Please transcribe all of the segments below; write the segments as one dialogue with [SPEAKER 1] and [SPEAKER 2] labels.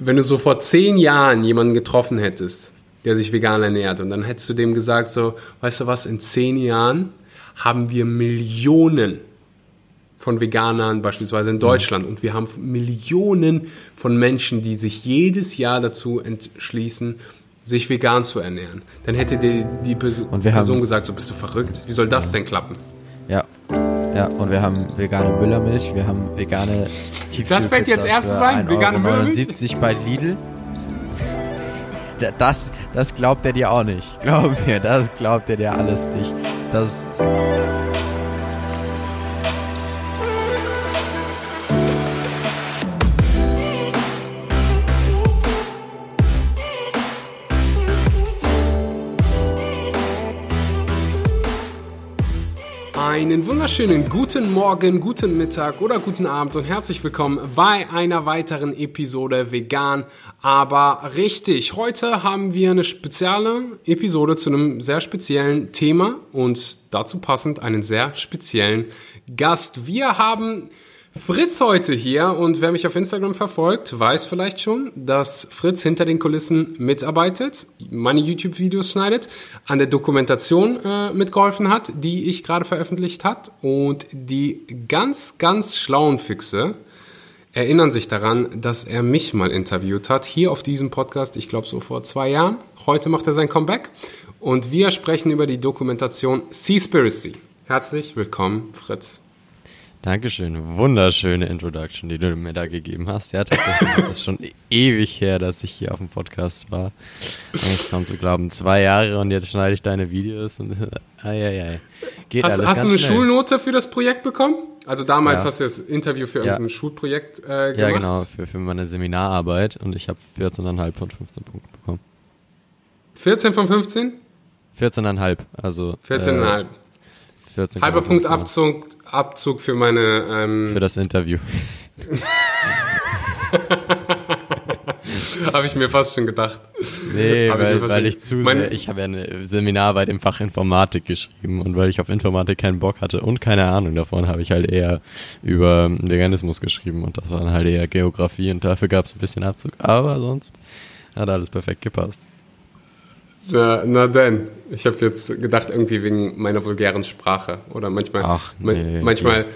[SPEAKER 1] wenn du so vor zehn Jahren jemanden getroffen hättest, der sich vegan ernährt, und dann hättest du dem gesagt, so, weißt du was, in zehn Jahren haben wir Millionen von Veganern beispielsweise in
[SPEAKER 2] Mhm.
[SPEAKER 1] Deutschland und wir haben Millionen von Menschen, die sich jedes Jahr dazu entschließen, sich vegan zu ernähren. Dann hätte die, die Person
[SPEAKER 2] haben-
[SPEAKER 1] gesagt, so bist du verrückt? Wie soll das denn klappen?
[SPEAKER 2] Ja. Ja, und wir haben vegane Müllermilch, wir haben vegane
[SPEAKER 1] Das fällt jetzt
[SPEAKER 2] Tiefkühlpizza
[SPEAKER 1] erstes
[SPEAKER 2] für
[SPEAKER 1] ein, vegane
[SPEAKER 2] 1,79
[SPEAKER 1] Müllermilch?
[SPEAKER 2] bei Lidl. Da- Das, das glaubt er dir auch nicht. Glaub mir, das glaubt er dir alles nicht. Das.
[SPEAKER 1] Einen wunderschönen guten Morgen, guten Mittag oder guten Abend und herzlich willkommen bei einer weiteren Episode Vegan, aber richtig. Heute haben wir eine spezielle Episode zu einem sehr speziellen Thema und dazu passend einen sehr speziellen Gast. Wir haben Fritz heute hier und wer mich auf Instagram verfolgt, weiß vielleicht schon, dass Fritz hinter den Kulissen mitarbeitet, meine YouTube-Videos schneidet, an der Dokumentation äh, mitgeholfen hat, die ich gerade veröffentlicht hat und die ganz, ganz schlauen Füchse erinnern sich daran, dass er mich mal interviewt hat, hier auf diesem Podcast, ich glaube so vor zwei Jahren. Heute macht er sein Comeback und wir sprechen über die Dokumentation Seaspiracy. Herzlich willkommen, Fritz.
[SPEAKER 2] Dankeschön. Wunderschöne Introduction, die du mir da gegeben hast. Ja, tatsächlich ist es schon ewig her, dass ich hier auf dem Podcast war. Ich kaum zu glauben, zwei Jahre und jetzt schneide ich deine Videos und ai, ai, ai. Geht
[SPEAKER 1] Hast,
[SPEAKER 2] alles
[SPEAKER 1] hast du eine
[SPEAKER 2] schnell.
[SPEAKER 1] Schulnote für das Projekt bekommen? Also damals
[SPEAKER 2] Ja.
[SPEAKER 1] hast du das Interview für
[SPEAKER 2] Ja.
[SPEAKER 1] irgendein Schulprojekt äh, gemacht.
[SPEAKER 2] Ja, genau, für, für meine Seminararbeit und ich habe 14,5 von 15 Punkten bekommen.
[SPEAKER 1] 14 von 15?
[SPEAKER 2] 14,5, also
[SPEAKER 1] 14,5.
[SPEAKER 2] Äh, 14,5,
[SPEAKER 1] Halber Punkt. Abzug, Abzug für meine. Ähm,
[SPEAKER 2] Für das Interview.
[SPEAKER 1] Habe ich mir fast schon gedacht.
[SPEAKER 2] Nee,
[SPEAKER 1] Hab ich
[SPEAKER 2] weil, weil ich zu sehr, ich habe ja eine Seminararbeit im Fach Informatik geschrieben und weil ich auf Informatik keinen Bock hatte und keine Ahnung davon, habe ich halt eher über Veganismus geschrieben und das war dann halt eher Geografie und dafür gab es ein bisschen Abzug, aber sonst hat alles perfekt gepasst.
[SPEAKER 1] Na, na denn, ich habe jetzt gedacht, irgendwie wegen meiner vulgären Sprache. Oder manchmal,
[SPEAKER 2] Ach, nee,
[SPEAKER 1] manchmal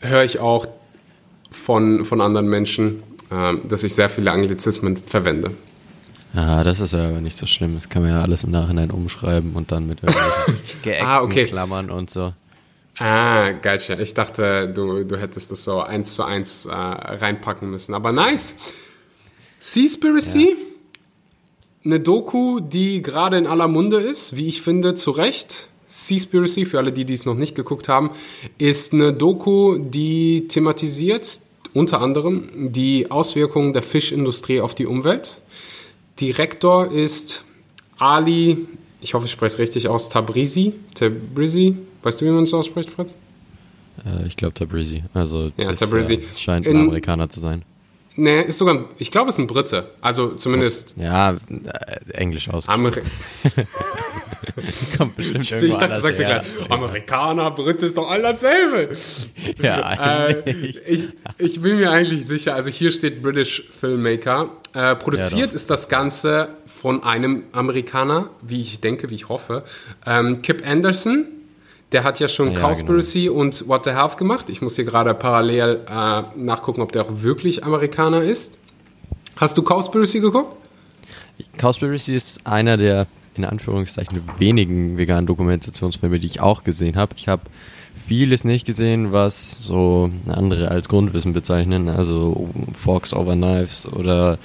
[SPEAKER 1] höre ich auch von, von anderen Menschen, ähm, dass ich sehr viele Anglizismen verwende.
[SPEAKER 2] Ja, das ist ja aber nicht so schlimm, das kann man ja alles im Nachhinein umschreiben und dann mit irgendwelchen geeckten
[SPEAKER 1] Ah, okay.
[SPEAKER 2] Klammern und so.
[SPEAKER 1] Ah, geil. Ich dachte, du, du hättest das so eins zu eins äh, reinpacken müssen. Aber nice. Seaspiracy, eine Doku, die gerade in aller Munde ist, wie ich finde, zu Recht. Seaspiracy, für alle, die dies noch nicht geguckt haben, ist eine Doku, die thematisiert unter anderem die Auswirkungen der Fischindustrie auf die Umwelt. Direktor ist Ali, ich hoffe, ich spreche es richtig aus, Tabrizi. Tabrizi, weißt du, wie man es ausspricht, Fritz?
[SPEAKER 2] Äh, ich glaube Tabrizi, also
[SPEAKER 1] Ja, Tabrizi.
[SPEAKER 2] Äh, scheint ein
[SPEAKER 1] In-
[SPEAKER 2] Amerikaner zu sein.
[SPEAKER 1] Nee, ist sogar, ich glaube, es ist ein Brite. Also zumindest
[SPEAKER 2] Ja, äh, Englisch ausgesprochen.
[SPEAKER 1] Ameri
[SPEAKER 2] Kommt bestimmt
[SPEAKER 1] Ich, ich dachte, du sagst ja gleich. Amerikaner, Brite ist doch all dasselbe.
[SPEAKER 2] Ja,
[SPEAKER 1] Äh, ich, ich bin mir eigentlich sicher, also hier steht British Filmmaker. Äh, produziert
[SPEAKER 2] Ja,
[SPEAKER 1] ist das Ganze von einem Amerikaner, wie ich denke, wie ich hoffe. Ähm, Kip Anderson, der hat ja schon
[SPEAKER 2] Ja, genau.
[SPEAKER 1] Cowspiracy und What the Health gemacht. Ich muss hier gerade parallel äh, nachgucken, ob der auch wirklich Amerikaner ist. Hast du Cowspiracy geguckt?
[SPEAKER 2] Cowspiracy ist einer der, in Anführungszeichen, wenigen veganen Dokumentationsfilme, die ich auch gesehen habe. Ich habe vieles nicht gesehen, was so andere als Grundwissen bezeichnen, also Forks over Knives oder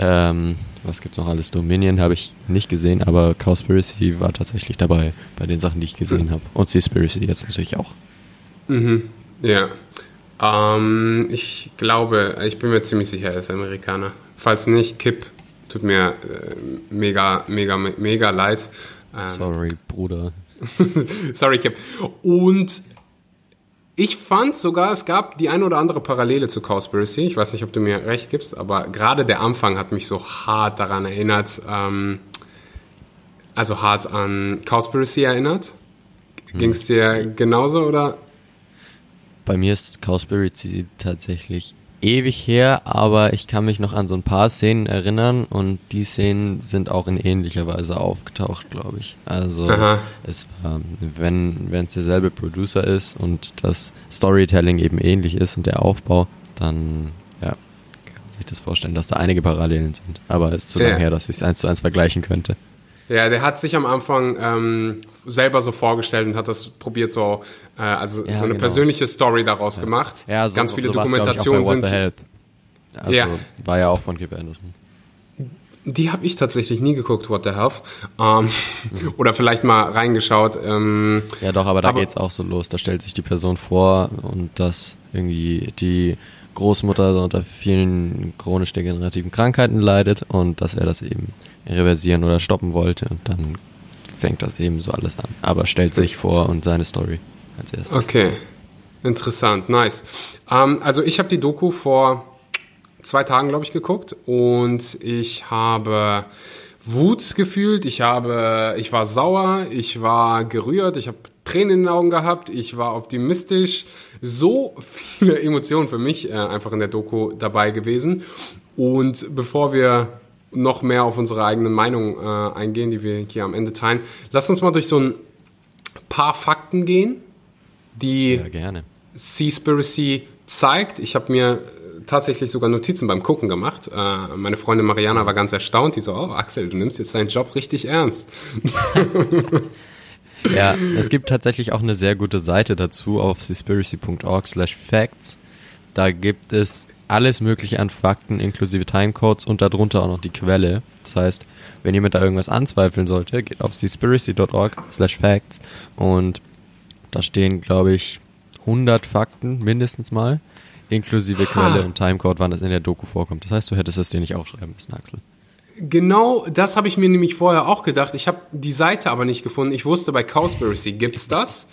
[SPEAKER 2] ähm, was gibt's noch alles? Dominion habe ich nicht gesehen, aber Cowspiracy war tatsächlich dabei bei den Sachen, die ich gesehen habe. Und Seaspiracy jetzt natürlich auch.
[SPEAKER 1] Mhm. Ja. Ähm, ich glaube, ich bin mir ziemlich sicher, er ist Amerikaner. Falls nicht, Kip, tut mir äh, mega, mega, mega leid. Ähm,
[SPEAKER 2] Sorry, Bruder.
[SPEAKER 1] Sorry, Kip. Und ich fand sogar, es gab die ein oder andere Parallele zu Cowspiracy. Ich weiß nicht, ob du mir recht gibst, aber gerade der Anfang hat mich so hart daran erinnert, ähm, also hart an Cowspiracy erinnert. Ging es dir genauso oder?
[SPEAKER 2] Bei mir ist Cowspiracy tatsächlich ewig her, aber ich kann mich noch an so ein paar Szenen erinnern und die Szenen sind auch in ähnlicher Weise aufgetaucht, glaube ich. Also Aha. es war, wenn wenn es derselbe Producer ist und das Storytelling eben ähnlich ist und der Aufbau, dann ja, kann man sich das vorstellen, dass da einige Parallelen sind. Aber es ist zu ja. lange her, dass ich es eins zu eins vergleichen könnte.
[SPEAKER 1] Ja, der hat sich am Anfang ähm, selber so vorgestellt und hat das probiert so, äh, also ja, so eine genau. persönliche Story daraus ja. gemacht. Ja, so, Ganz viele so Dokumentationen sind.
[SPEAKER 2] Also ja. war ja auch von Kip Anderson.
[SPEAKER 1] Die habe ich tatsächlich nie geguckt, What the Health. Ähm, mhm. Oder vielleicht mal reingeschaut. Ähm,
[SPEAKER 2] ja, doch, aber da aber, geht's auch so los. Da stellt sich die Person vor und dass irgendwie die Großmutter unter vielen chronisch degenerativen Krankheiten leidet und dass er das eben reversieren oder stoppen wollte und dann fängt das eben so alles an. Aber stellt sich vor und seine Story als erstes.
[SPEAKER 1] Okay, interessant, nice. Ähm, also ich habe die Doku vor zwei Tagen, glaube ich, geguckt und ich habe Wut gefühlt, ich habe, ich war sauer, ich war gerührt, ich habe Tränen in den Augen gehabt, ich war optimistisch, so viele Emotionen für mich äh, einfach in der Doku dabei gewesen. Und bevor wir noch mehr auf unsere eigene Meinung äh, eingehen, die wir hier am Ende teilen, lass uns mal durch so ein paar Fakten gehen, die ja, Seaspiracy zeigt. Ich habe mir tatsächlich sogar Notizen beim Gucken gemacht. Äh, meine Freundin Mariana war ganz erstaunt. Die so, oh Axel, du nimmst jetzt deinen Job richtig ernst.
[SPEAKER 2] ja, es gibt tatsächlich auch eine sehr gute Seite dazu auf seaspiracy.org slash facts. Da gibt es alles mögliche an Fakten inklusive Timecodes und darunter auch noch die Quelle. Das heißt, wenn jemand da irgendwas anzweifeln sollte, geht auf seaspiracy.org slash facts und da stehen, glaube ich, 100 Fakten mindestens mal inklusive Quelle und Timecode, wann das in der Doku vorkommt. Das heißt, du hättest es dir nicht aufschreiben müssen, Axel.
[SPEAKER 1] Genau, das habe ich mir nämlich vorher auch gedacht. Ich habe die Seite aber nicht gefunden. Ich wusste, bei Cowspiracy gibt's das.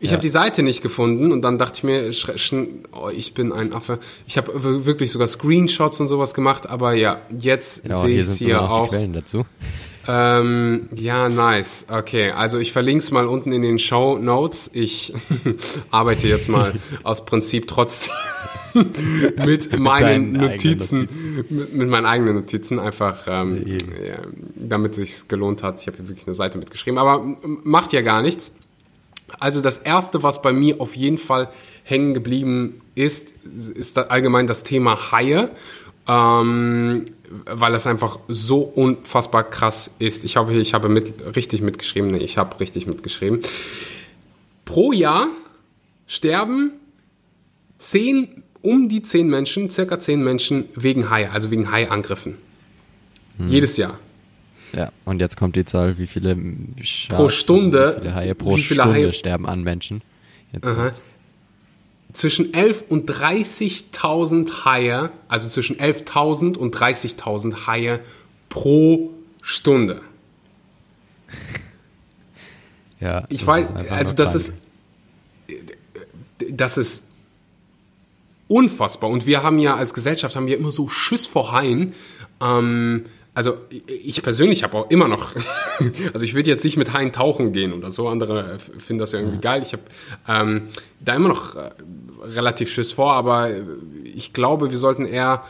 [SPEAKER 1] Ich ja. habe die Seite nicht gefunden und dann dachte ich mir, oh, ich bin ein Affe. Ich habe wirklich sogar Screenshots und sowas gemacht, aber ja, jetzt ja, sehe ich es hier auch. Die Quellen dazu. Ähm, ja, nice. Okay, also ich verlinke es mal unten in den Show Notes. Ich arbeite jetzt mal aus Prinzip trotzdem mit meinen Notizen, mit, mit, meinen eigenen Notizen, einfach ähm, ja, damit sich gelohnt hat. Ich habe hier wirklich eine Seite mitgeschrieben, aber macht ja gar nichts. Also das erste, was bei mir auf jeden Fall hängen geblieben ist, ist allgemein das Thema Haie. Ähm, weil es einfach so unfassbar krass ist. Ich hoffe, ich habe mit, richtig mitgeschrieben. Nee, ich habe richtig mitgeschrieben. Pro Jahr sterben zehn, um die zehn Menschen, circa zehn Menschen wegen Hai, also wegen Hai-Angriffen. Hm. Jedes Jahr.
[SPEAKER 2] Ja, und jetzt kommt die Zahl, wie viele
[SPEAKER 1] Sharks, pro Stunde,
[SPEAKER 2] wie viele Haie pro viele Stunde Haie, sterben an Menschen.
[SPEAKER 1] Zwischen 11 und 30.000 Haie, also zwischen 11.000 und 30.000 Haie pro Stunde.
[SPEAKER 2] Ja,
[SPEAKER 1] ich weiß, also das ist, das ist unfassbar. Und wir haben ja als Gesellschaft haben wir immer so Schiss vor Haien. Ähm, also ich persönlich habe auch immer noch, also ich würde jetzt nicht mit Haien tauchen gehen oder so, andere finden das ja irgendwie geil. Ich habe ähm, da immer noch äh, relativ Schiss vor, aber ich glaube, wir sollten eher,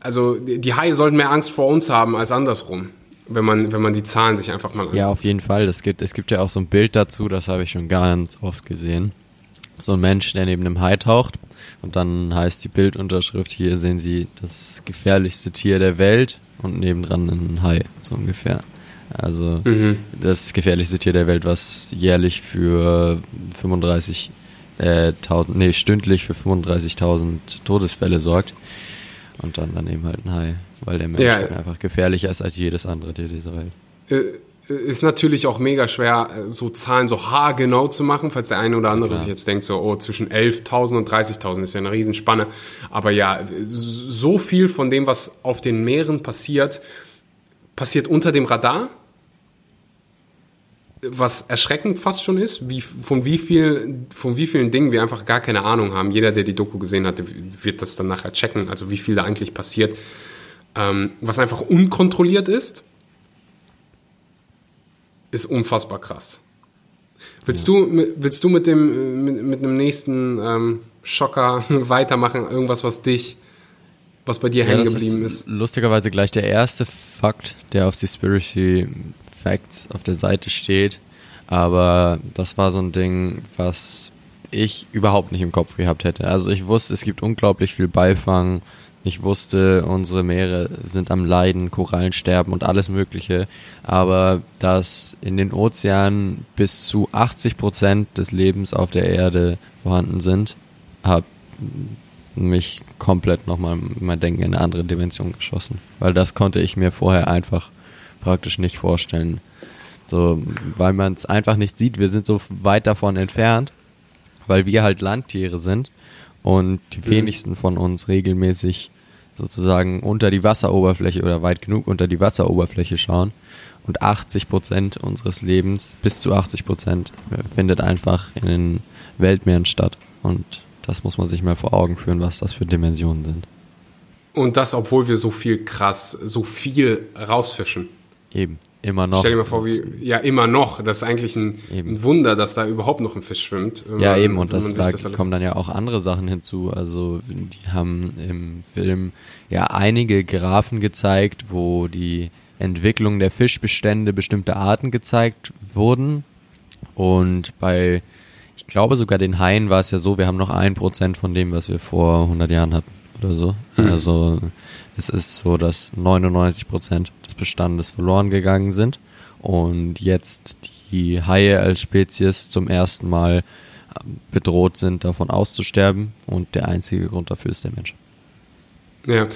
[SPEAKER 1] also die Haie sollten mehr Angst vor uns haben als andersrum. Wenn man, wenn man die Zahlen sich einfach mal
[SPEAKER 2] anguckt. Ja, auf jeden Fall. Es gibt, es gibt ja auch so ein Bild dazu, das habe ich schon ganz oft gesehen. So ein Mensch, der neben einem Hai taucht und dann heißt die Bildunterschrift, hier sehen Sie das gefährlichste Tier der Welt und nebendran ein Hai, so ungefähr. Also mhm. das gefährlichste Tier der Welt, was jährlich für 35 äh, nee, stündlich für 35.000 Todesfälle sorgt. Und dann daneben halt ein Hai, weil der Mensch ja. einfach gefährlicher ist als jedes andere Tier dieser Welt.
[SPEAKER 1] Äh, ist natürlich auch mega schwer, äh, so Zahlen so haargenau zu machen, falls der eine oder andere ja. sich jetzt denkt, so, oh, zwischen 11.000 und 30.000 ist ja eine Riesenspanne. Aber ja, so viel von dem, was auf den Meeren passiert, passiert unter dem Radar, was erschreckend fast schon ist, wie, von, wie viel, von wie vielen Dingen wir einfach gar keine Ahnung haben. Jeder, der die Doku gesehen hat, wird das dann nachher checken, also wie viel da eigentlich passiert, ähm, was einfach unkontrolliert ist ist unfassbar krass. Willst, ja. du, willst du mit dem mit, mit einem nächsten ähm, Schocker weitermachen, irgendwas, was dich, was bei dir ja, hängen geblieben ist, ist.
[SPEAKER 2] Lustigerweise gleich der erste Fakt, der auf Conspiracy Facts auf der Seite steht. Aber das war so ein Ding, was ich überhaupt nicht im Kopf gehabt hätte. Also ich wusste, es gibt unglaublich viel Beifang. Ich wusste, unsere Meere sind am Leiden, Korallen sterben und alles Mögliche. Aber dass in den Ozeanen bis zu 80 Prozent des Lebens auf der Erde vorhanden sind, hat mich komplett nochmal mein Denken in eine andere Dimension geschossen. Weil das konnte ich mir vorher einfach praktisch nicht vorstellen. So, weil man es einfach nicht sieht. Wir sind so weit davon entfernt weil wir halt Landtiere sind und die mhm. wenigsten von uns regelmäßig sozusagen unter die Wasseroberfläche oder weit genug unter die Wasseroberfläche schauen. Und 80 Prozent unseres Lebens, bis zu 80 Prozent, findet einfach in den Weltmeeren statt. Und das muss man sich mal vor Augen führen, was das für Dimensionen sind.
[SPEAKER 1] Und das, obwohl wir so viel krass, so viel rausfischen.
[SPEAKER 2] Eben. Immer noch.
[SPEAKER 1] Stell dir mal vor, wie, ja, immer noch. Das ist eigentlich ein, ein Wunder, dass da überhaupt noch ein Fisch schwimmt.
[SPEAKER 2] Ja, eben, und das, da das kommen dann ja auch andere Sachen hinzu. Also, die haben im Film ja einige Graphen gezeigt, wo die Entwicklung der Fischbestände bestimmter Arten gezeigt wurden. Und bei, ich glaube sogar den Haien war es ja so, wir haben noch ein Prozent von dem, was wir vor 100 Jahren hatten oder so. Mhm. Also, es ist so, dass 99 Prozent des Bestandes verloren gegangen sind und jetzt die Haie als Spezies zum ersten Mal ähm, bedroht sind, davon auszusterben und der einzige Grund dafür ist der Mensch.
[SPEAKER 1] Ja,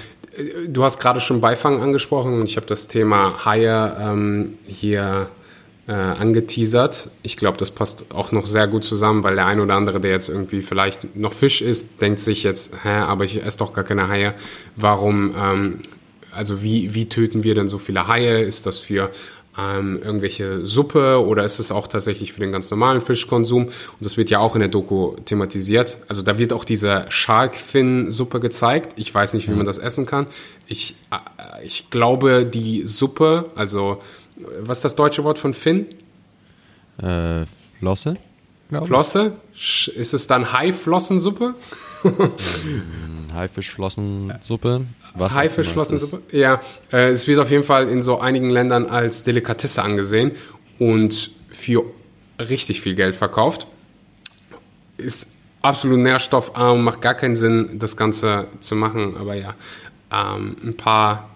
[SPEAKER 1] du hast gerade schon Beifang angesprochen und ich habe das Thema Haie ähm, hier äh, angeteasert. Ich glaube, das passt auch noch sehr gut zusammen, weil der ein oder andere, der jetzt irgendwie vielleicht noch Fisch isst, denkt sich jetzt, hä, aber ich esse doch gar keine Haie. Warum, ähm, also wie, wie töten wir denn so viele Haie? Ist das für ähm, irgendwelche Suppe oder ist es auch tatsächlich für den ganz normalen Fischkonsum? Und das wird ja auch in der Doku thematisiert. Also da wird auch diese Sharkfin-Suppe gezeigt. Ich weiß nicht, wie man das essen kann. Ich, äh, ich glaube, die Suppe, also was ist das deutsche Wort von Finn?
[SPEAKER 2] Äh, Flosse?
[SPEAKER 1] Flosse? Ist es dann Haiflossensuppe?
[SPEAKER 2] ähm, Haifischflossensuppe.
[SPEAKER 1] Haifischflossensuppe? Ja, äh, es wird auf jeden Fall in so einigen Ländern als Delikatesse angesehen und für richtig viel Geld verkauft. Ist absolut nährstoffarm, macht gar keinen Sinn, das Ganze zu machen, aber ja, ähm, ein paar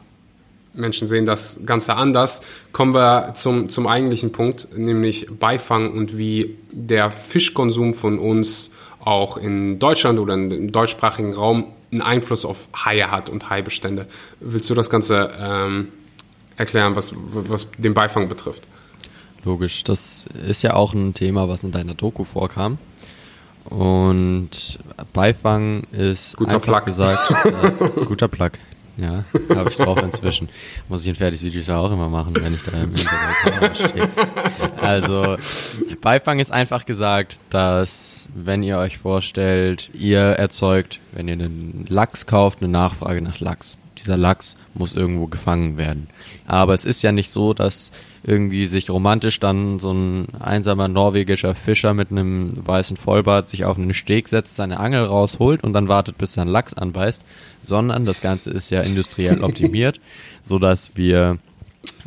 [SPEAKER 1] Menschen sehen das Ganze anders. Kommen wir zum, zum eigentlichen Punkt, nämlich Beifang und wie der Fischkonsum von uns auch in Deutschland oder im deutschsprachigen Raum einen Einfluss auf Haie hat und Haibestände. Willst du das Ganze ähm, erklären, was, was den Beifang betrifft?
[SPEAKER 2] Logisch, das ist ja auch ein Thema, was in deiner Doku vorkam. Und Beifang ist
[SPEAKER 1] guter einfach Plug. gesagt,
[SPEAKER 2] guter Plug. Ja, habe ich drauf inzwischen. Muss ich in Fertigvideos ja auch immer machen, wenn ich da im Internet stehe. Also, Beifang ist einfach gesagt, dass wenn ihr euch vorstellt, ihr erzeugt, wenn ihr einen Lachs kauft, eine Nachfrage nach Lachs. Dieser Lachs muss irgendwo gefangen werden. Aber es ist ja nicht so, dass irgendwie sich romantisch dann so ein einsamer norwegischer Fischer mit einem weißen Vollbart sich auf einen Steg setzt, seine Angel rausholt und dann wartet, bis sein Lachs anbeißt, sondern das Ganze ist ja industriell optimiert, so dass wir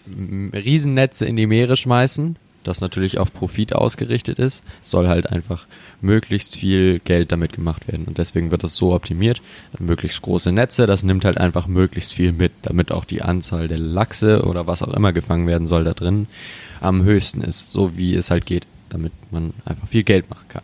[SPEAKER 2] Riesennetze in die Meere schmeißen, das natürlich auf Profit ausgerichtet ist, soll halt einfach möglichst viel Geld damit gemacht werden. Und deswegen wird das so optimiert. Möglichst große Netze, das nimmt halt einfach möglichst viel mit, damit auch die Anzahl der Lachse oder was auch immer gefangen werden soll da drin am höchsten ist, so wie es halt geht, damit man einfach viel Geld machen kann.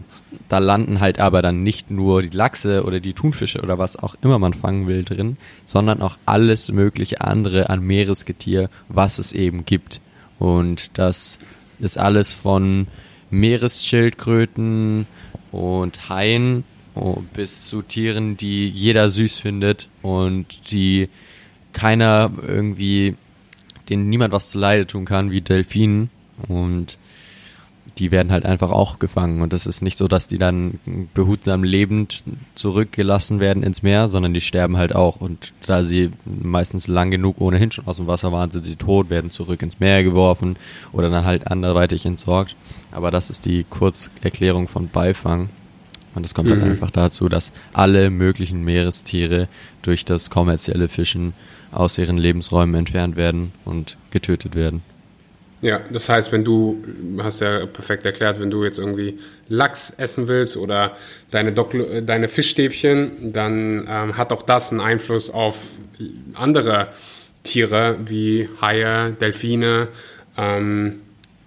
[SPEAKER 2] Da landen halt aber dann nicht nur die Lachse oder die Thunfische oder was auch immer man fangen will drin, sondern auch alles mögliche andere an Meeresgetier, was es eben gibt. Und das ist alles von Meeresschildkröten und Haien oh, bis zu Tieren, die jeder süß findet und die keiner irgendwie, denen niemand was zu Leide tun kann, wie Delfinen. Und die werden halt einfach auch gefangen. Und das ist nicht so, dass die dann behutsam lebend zurückgelassen werden ins Meer, sondern die sterben halt auch. Und da sie meistens lang genug ohnehin schon aus dem Wasser waren, sind sie tot, werden zurück ins Meer geworfen oder dann halt anderweitig entsorgt. Aber das ist die Kurzerklärung von Beifang. Und das kommt halt
[SPEAKER 1] Mhm.
[SPEAKER 2] dann einfach dazu, dass alle möglichen Meerestiere durch das kommerzielle Fischen aus ihren Lebensräumen entfernt werden und getötet werden.
[SPEAKER 1] Ja, das heißt, wenn du, hast ja perfekt erklärt, wenn du jetzt irgendwie Lachs essen willst oder deine, Doklo, äh, deine Fischstäbchen, dann ähm, hat auch das einen Einfluss auf andere Tiere wie Haie, Delfine. Ähm,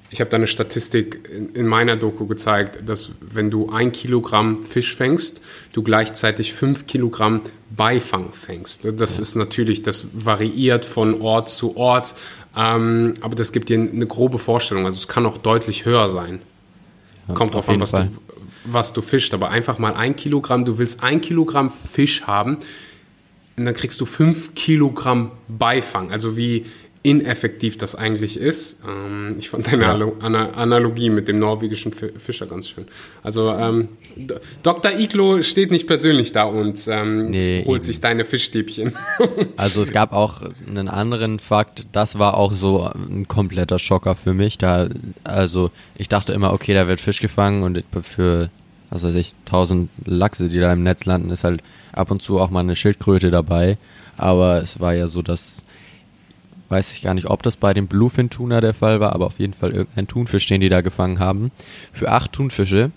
[SPEAKER 1] ich habe da eine Statistik in, in meiner Doku gezeigt, dass wenn du ein Kilogramm Fisch fängst, du gleichzeitig fünf Kilogramm Beifang fängst. Das ist natürlich, das variiert von Ort zu Ort, ähm, aber das gibt dir eine grobe Vorstellung. Also es kann auch deutlich höher sein. Kommt
[SPEAKER 2] auf
[SPEAKER 1] drauf an, was
[SPEAKER 2] Fall.
[SPEAKER 1] du, was du fischst, aber einfach mal ein Kilogramm, du willst ein Kilogramm Fisch haben, und dann kriegst du fünf Kilogramm Beifang. Also wie ineffektiv das eigentlich ist. Ähm, ich fand deine
[SPEAKER 2] Ja.
[SPEAKER 1] Alo- Ana Analogie mit dem norwegischen Fi- Fischer ganz schön. Also ähm, Dr. Iglo steht nicht persönlich da und ähm,
[SPEAKER 2] Nee,
[SPEAKER 1] holt
[SPEAKER 2] eben.
[SPEAKER 1] sich deine Fischstäbchen.
[SPEAKER 2] Also es gab auch einen anderen Fakt, das war auch so ein kompletter Schocker für mich. Da, also ich dachte immer, okay, da wird Fisch gefangen und für, was weiß ich, tausend Lachse, die da im Netz landen, ist halt ab und zu auch mal eine Schildkröte dabei. Aber es war ja so, dass, weiß ich gar nicht, ob das bei dem Bluefin Tuna der Fall war, aber auf jeden Fall irgendein Thunfisch, den die da gefangen haben. Für acht Thunfische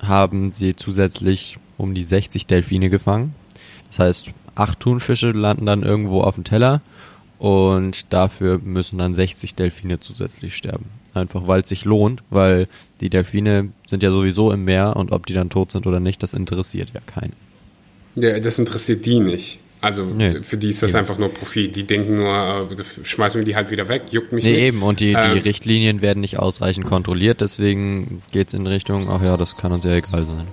[SPEAKER 2] haben sie zusätzlich um die 60 Delfine gefangen. Das heißt, acht Thunfische landen dann irgendwo auf dem Teller und dafür müssen dann 60 Delfine zusätzlich sterben. Einfach weil es sich lohnt, weil die Delfine sind ja sowieso im Meer und ob die dann tot sind oder nicht, das interessiert ja keinen.
[SPEAKER 1] ja, das interessiert die nicht. Also
[SPEAKER 2] Nee.
[SPEAKER 1] für die ist das
[SPEAKER 2] Eben.
[SPEAKER 1] einfach nur Profit. Die denken nur, äh, schmeißen wir die halt wieder weg, juckt mich
[SPEAKER 2] Nee,
[SPEAKER 1] nicht.
[SPEAKER 2] eben, und die, die
[SPEAKER 1] Ähm,
[SPEAKER 2] Richtlinien werden nicht ausreichend kontrolliert, deswegen geht's in Richtung, ach ja, das kann uns ja egal sein.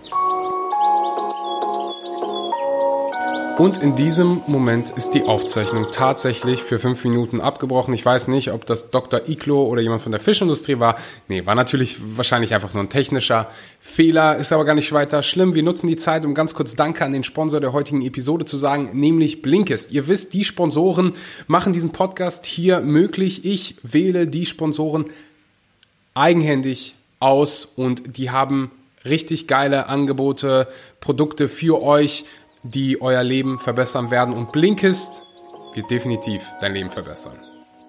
[SPEAKER 1] Und in diesem Moment ist die Aufzeichnung tatsächlich für fünf Minuten abgebrochen. Ich weiß nicht, ob das Dr. Iglo oder jemand von der Fischindustrie war. Nee, war natürlich wahrscheinlich einfach nur ein technischer Fehler, ist aber gar nicht weiter schlimm. Wir nutzen die Zeit, um ganz kurz Danke an den Sponsor der heutigen Episode zu sagen, nämlich Blinkist. Ihr wisst, die Sponsoren machen diesen Podcast hier möglich. Ich wähle die Sponsoren eigenhändig aus und die haben richtig geile Angebote, Produkte für euch, die euer Leben verbessern werden. Und Blinkist wird definitiv dein Leben verbessern.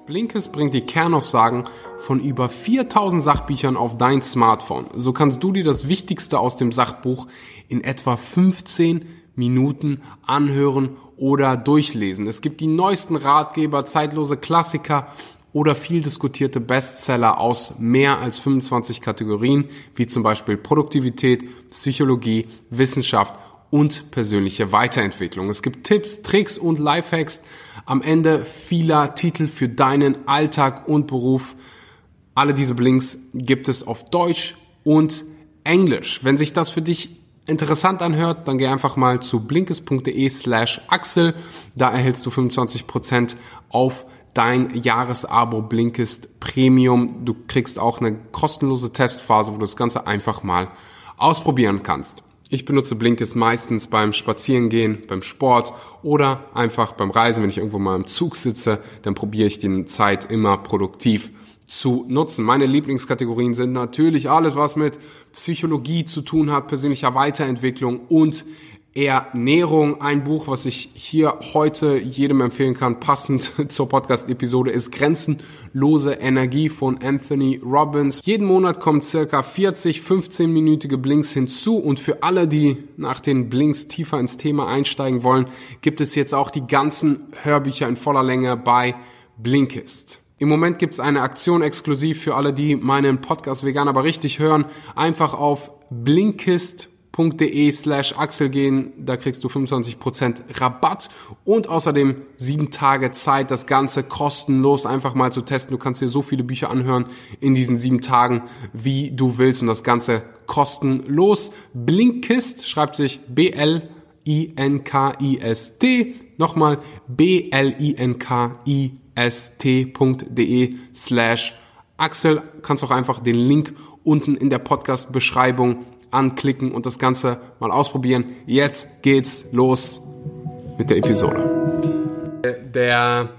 [SPEAKER 1] Blinkist bringt die Kernaussagen von über 4000 Sachbüchern auf dein Smartphone. So kannst du dir das Wichtigste aus dem Sachbuch in etwa 15 Minuten anhören oder durchlesen. Es gibt die neuesten Ratgeber, zeitlose Klassiker oder viel diskutierte Bestseller aus mehr als 25 Kategorien, wie zum Beispiel Produktivität, Psychologie, Wissenschaft und persönliche Weiterentwicklung. Es gibt Tipps, Tricks und Lifehacks am Ende vieler Titel für deinen Alltag und Beruf. Alle diese Blinks gibt es auf Deutsch und Englisch. Wenn sich das für dich interessant anhört, dann geh einfach mal zu blinkes.de slash Axel. Da erhältst du 25% auf dein Jahresabo Blinkist Premium. Du kriegst auch eine kostenlose Testphase, wo du das Ganze einfach mal ausprobieren kannst. Ich benutze Blinkist meistens beim Spazierengehen, beim Sport oder einfach beim Reisen, wenn ich irgendwo mal im Zug sitze, dann probiere ich die Zeit immer produktiv zu nutzen. Meine Lieblingskategorien sind natürlich alles, was mit Psychologie zu tun hat, persönlicher Weiterentwicklung und Ernährung. Ein Buch, was ich hier heute jedem empfehlen kann, passend zur Podcast-Episode, ist Grenzenlose Energie von Anthony Robbins. Jeden Monat kommen circa 40, 15-minütige Blinks hinzu und für alle, die nach den Blinks tiefer ins Thema einsteigen wollen, gibt es jetzt auch die ganzen Hörbücher in voller Länge bei Blinkist. Im Moment gibt es eine Aktion exklusiv für alle, die meinen Podcast vegan aber richtig hören. Einfach auf blinkist.de slash Axel gehen, da kriegst du 25% Rabatt und außerdem sieben Tage Zeit, das Ganze kostenlos einfach mal zu testen. Du kannst dir so viele Bücher anhören in diesen sieben Tagen, wie du willst und das Ganze kostenlos. Blinkist schreibt sich B-L-I-N-K-I-S-T. Nochmal B-L-I-N-K-I-S-T.de slash Axel. Kannst auch einfach den Link unten in der Podcast-Beschreibung anklicken und das Ganze mal ausprobieren. Jetzt geht's los mit der Episode. Der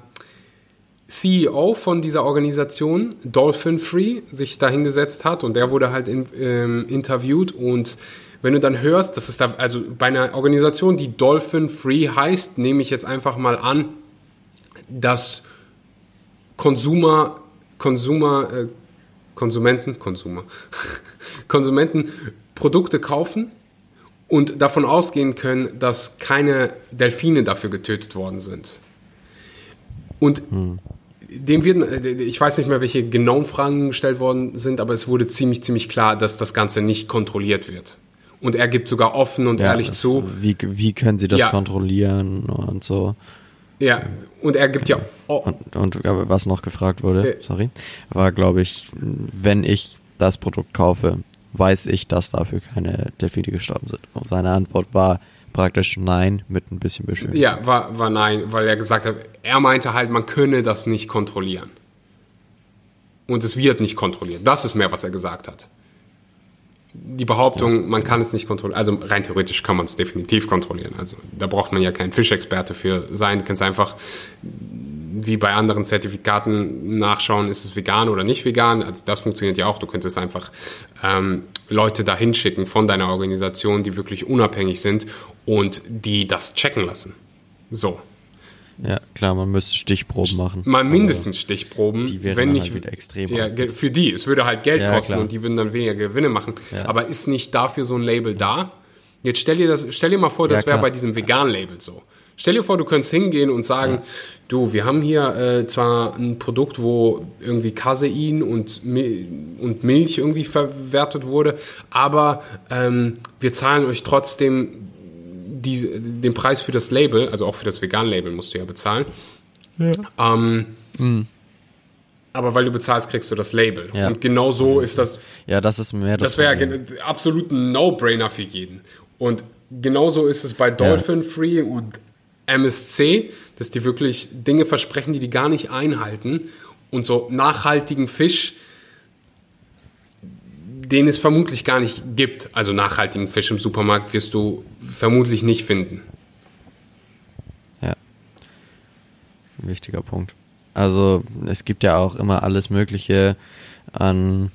[SPEAKER 1] CEO von dieser Organisation, Dolphin Free, sich da hingesetzt hat und der wurde halt in, ähm, interviewt und wenn du dann hörst, dass es da, also bei einer Organisation, die Dolphin Free heißt, nehme ich jetzt einfach mal an, dass Konsumer, Konsumer, äh, Konsumenten, Konsumer, Konsumenten Produkte kaufen und davon ausgehen können, dass keine Delfine dafür getötet worden sind. Und hm. dem wird, ich weiß nicht mehr, welche genauen Fragen gestellt worden sind, aber es wurde ziemlich, ziemlich klar, dass das Ganze nicht kontrolliert wird. Und er gibt sogar offen und ja, ehrlich zu.
[SPEAKER 2] Wie, wie können sie das ja. kontrollieren und so?
[SPEAKER 1] Ja, und er gibt ja.
[SPEAKER 2] Oh. Und, und was noch gefragt wurde, sorry, war, glaube ich, wenn ich das Produkt kaufe, weiß ich, dass dafür keine Delfine gestorben sind. Und seine Antwort war praktisch nein mit ein bisschen Beschönung.
[SPEAKER 1] Ja, war, war nein, weil er gesagt hat, er meinte halt, man könne das nicht kontrollieren. Und es wird nicht kontrolliert. Das ist mehr, was er gesagt hat. Die Behauptung, ja. man kann es nicht kontrollieren, also rein theoretisch kann man es definitiv kontrollieren. Also da braucht man ja kein Fischexperte für sein. Du kannst einfach wie bei anderen Zertifikaten nachschauen, ist es vegan oder nicht vegan. Also das funktioniert ja auch. Du könntest einfach ähm, Leute dahin schicken von deiner Organisation, die wirklich unabhängig sind und die das checken lassen. So.
[SPEAKER 2] Ja, klar, man müsste Stichproben machen.
[SPEAKER 1] Mal mindestens Stichproben.
[SPEAKER 2] Die wären wenn nicht, halt wieder extrem.
[SPEAKER 1] Ja, für die. Es würde halt Geld ja, kosten klar. und die würden dann weniger Gewinne machen. Ja. Aber ist nicht dafür so ein Label da? Jetzt stell dir das, stell dir mal vor, das wäre bei diesem Vegan-Label so. Stell dir vor, du könntest hingehen und sagen, ja. du, wir haben hier äh, zwar ein Produkt, wo irgendwie Casein und, und Milch irgendwie verwertet wurde, aber ähm, wir zahlen euch trotzdem diese, den Preis für das Label, also auch für das Vegan-Label musst du ja bezahlen. Ja. Ähm, mhm. Aber weil du bezahlst, kriegst du das Label. Ja. Und genau so ist das.
[SPEAKER 2] Ja, das ist mehr
[SPEAKER 1] das. Das wäre absolut ein No-Brainer für jeden. Und genauso ist es bei Dolphin ja. Free und MSC, dass die wirklich Dinge versprechen, die die gar nicht einhalten und so nachhaltigen Fisch, den es vermutlich gar nicht gibt. Also nachhaltigen Fisch im Supermarkt wirst du vermutlich nicht finden.
[SPEAKER 2] Ja. Ein wichtiger Punkt. Also es gibt ja auch immer alles Mögliche an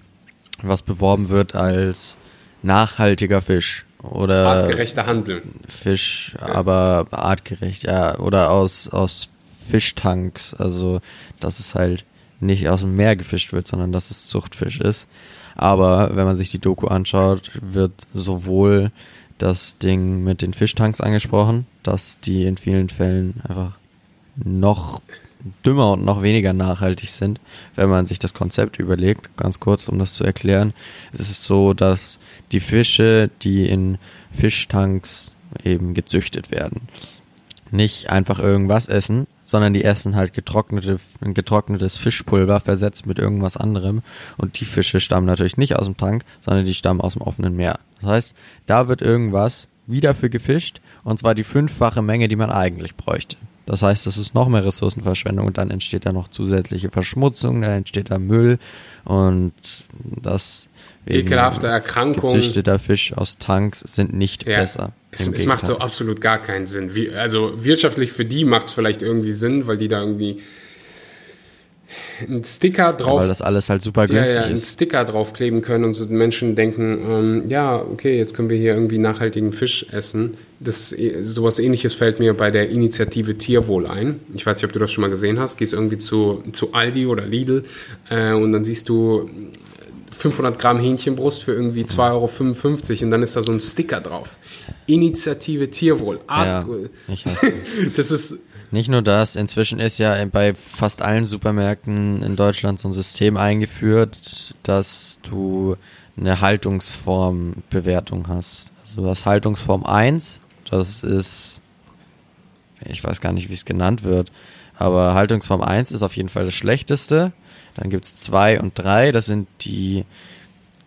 [SPEAKER 2] was beworben wird als nachhaltiger Fisch oder
[SPEAKER 1] artgerechter Handel.
[SPEAKER 2] Fisch, ja. aber artgerecht, ja. Oder aus, aus Fischtanks. Also, dass es halt nicht aus dem Meer gefischt wird, sondern dass es Zuchtfisch ist. Aber wenn man sich die Doku anschaut, wird sowohl das Ding mit den Fischtanks angesprochen, dass die in vielen Fällen einfach noch dümmer und noch weniger nachhaltig sind, wenn man sich das Konzept überlegt. Ganz kurz, um das zu erklären. Es ist so, dass die Fische, die in Fischtanks eben gezüchtet werden, nicht einfach irgendwas essen, sondern die essen halt getrocknete, getrocknetes Fischpulver versetzt mit irgendwas anderem. Und die Fische stammen natürlich nicht aus dem Tank, sondern die stammen aus dem offenen Meer. Das heißt, da wird irgendwas wieder für gefischt, und zwar die fünffache Menge, die man eigentlich bräuchte. Das heißt, das ist noch mehr Ressourcenverschwendung und dann entsteht da noch zusätzliche Verschmutzung, dann entsteht da Müll und das
[SPEAKER 1] ekelhafte Erkrankungen.
[SPEAKER 2] Gezüchteter Fisch aus Tanks sind nicht ja, besser.
[SPEAKER 1] Es, es macht so absolut gar keinen Sinn. Wie, also wirtschaftlich für die macht es vielleicht irgendwie Sinn, weil die da irgendwie einen Sticker drauf. Ja,
[SPEAKER 2] weil das alles halt super günstig ja, ja,
[SPEAKER 1] einen ist. Sticker draufkleben können und so Menschen denken, ähm, ja, okay, jetzt können wir hier irgendwie nachhaltigen Fisch essen. Das, sowas ähnliches fällt mir bei der Initiative Tierwohl ein. Ich weiß nicht, ob du das schon mal gesehen hast. Gehst irgendwie zu, zu Aldi oder Lidl äh, und dann siehst du 500 Gramm Hähnchenbrust für irgendwie 2,55 Euro und dann ist da so ein Sticker drauf. Initiative Tierwohl.
[SPEAKER 2] ja, ich hasse
[SPEAKER 1] das ist
[SPEAKER 2] nicht nur das, inzwischen ist ja bei fast allen Supermärkten in Deutschland so ein System eingeführt, dass du eine Haltungsformbewertung hast. Also du hast Haltungsform 1, das ist, ich weiß gar nicht, wie es genannt wird, aber Haltungsform 1 ist auf jeden Fall das Schlechteste. Dann gibt es 2 und 3, das sind die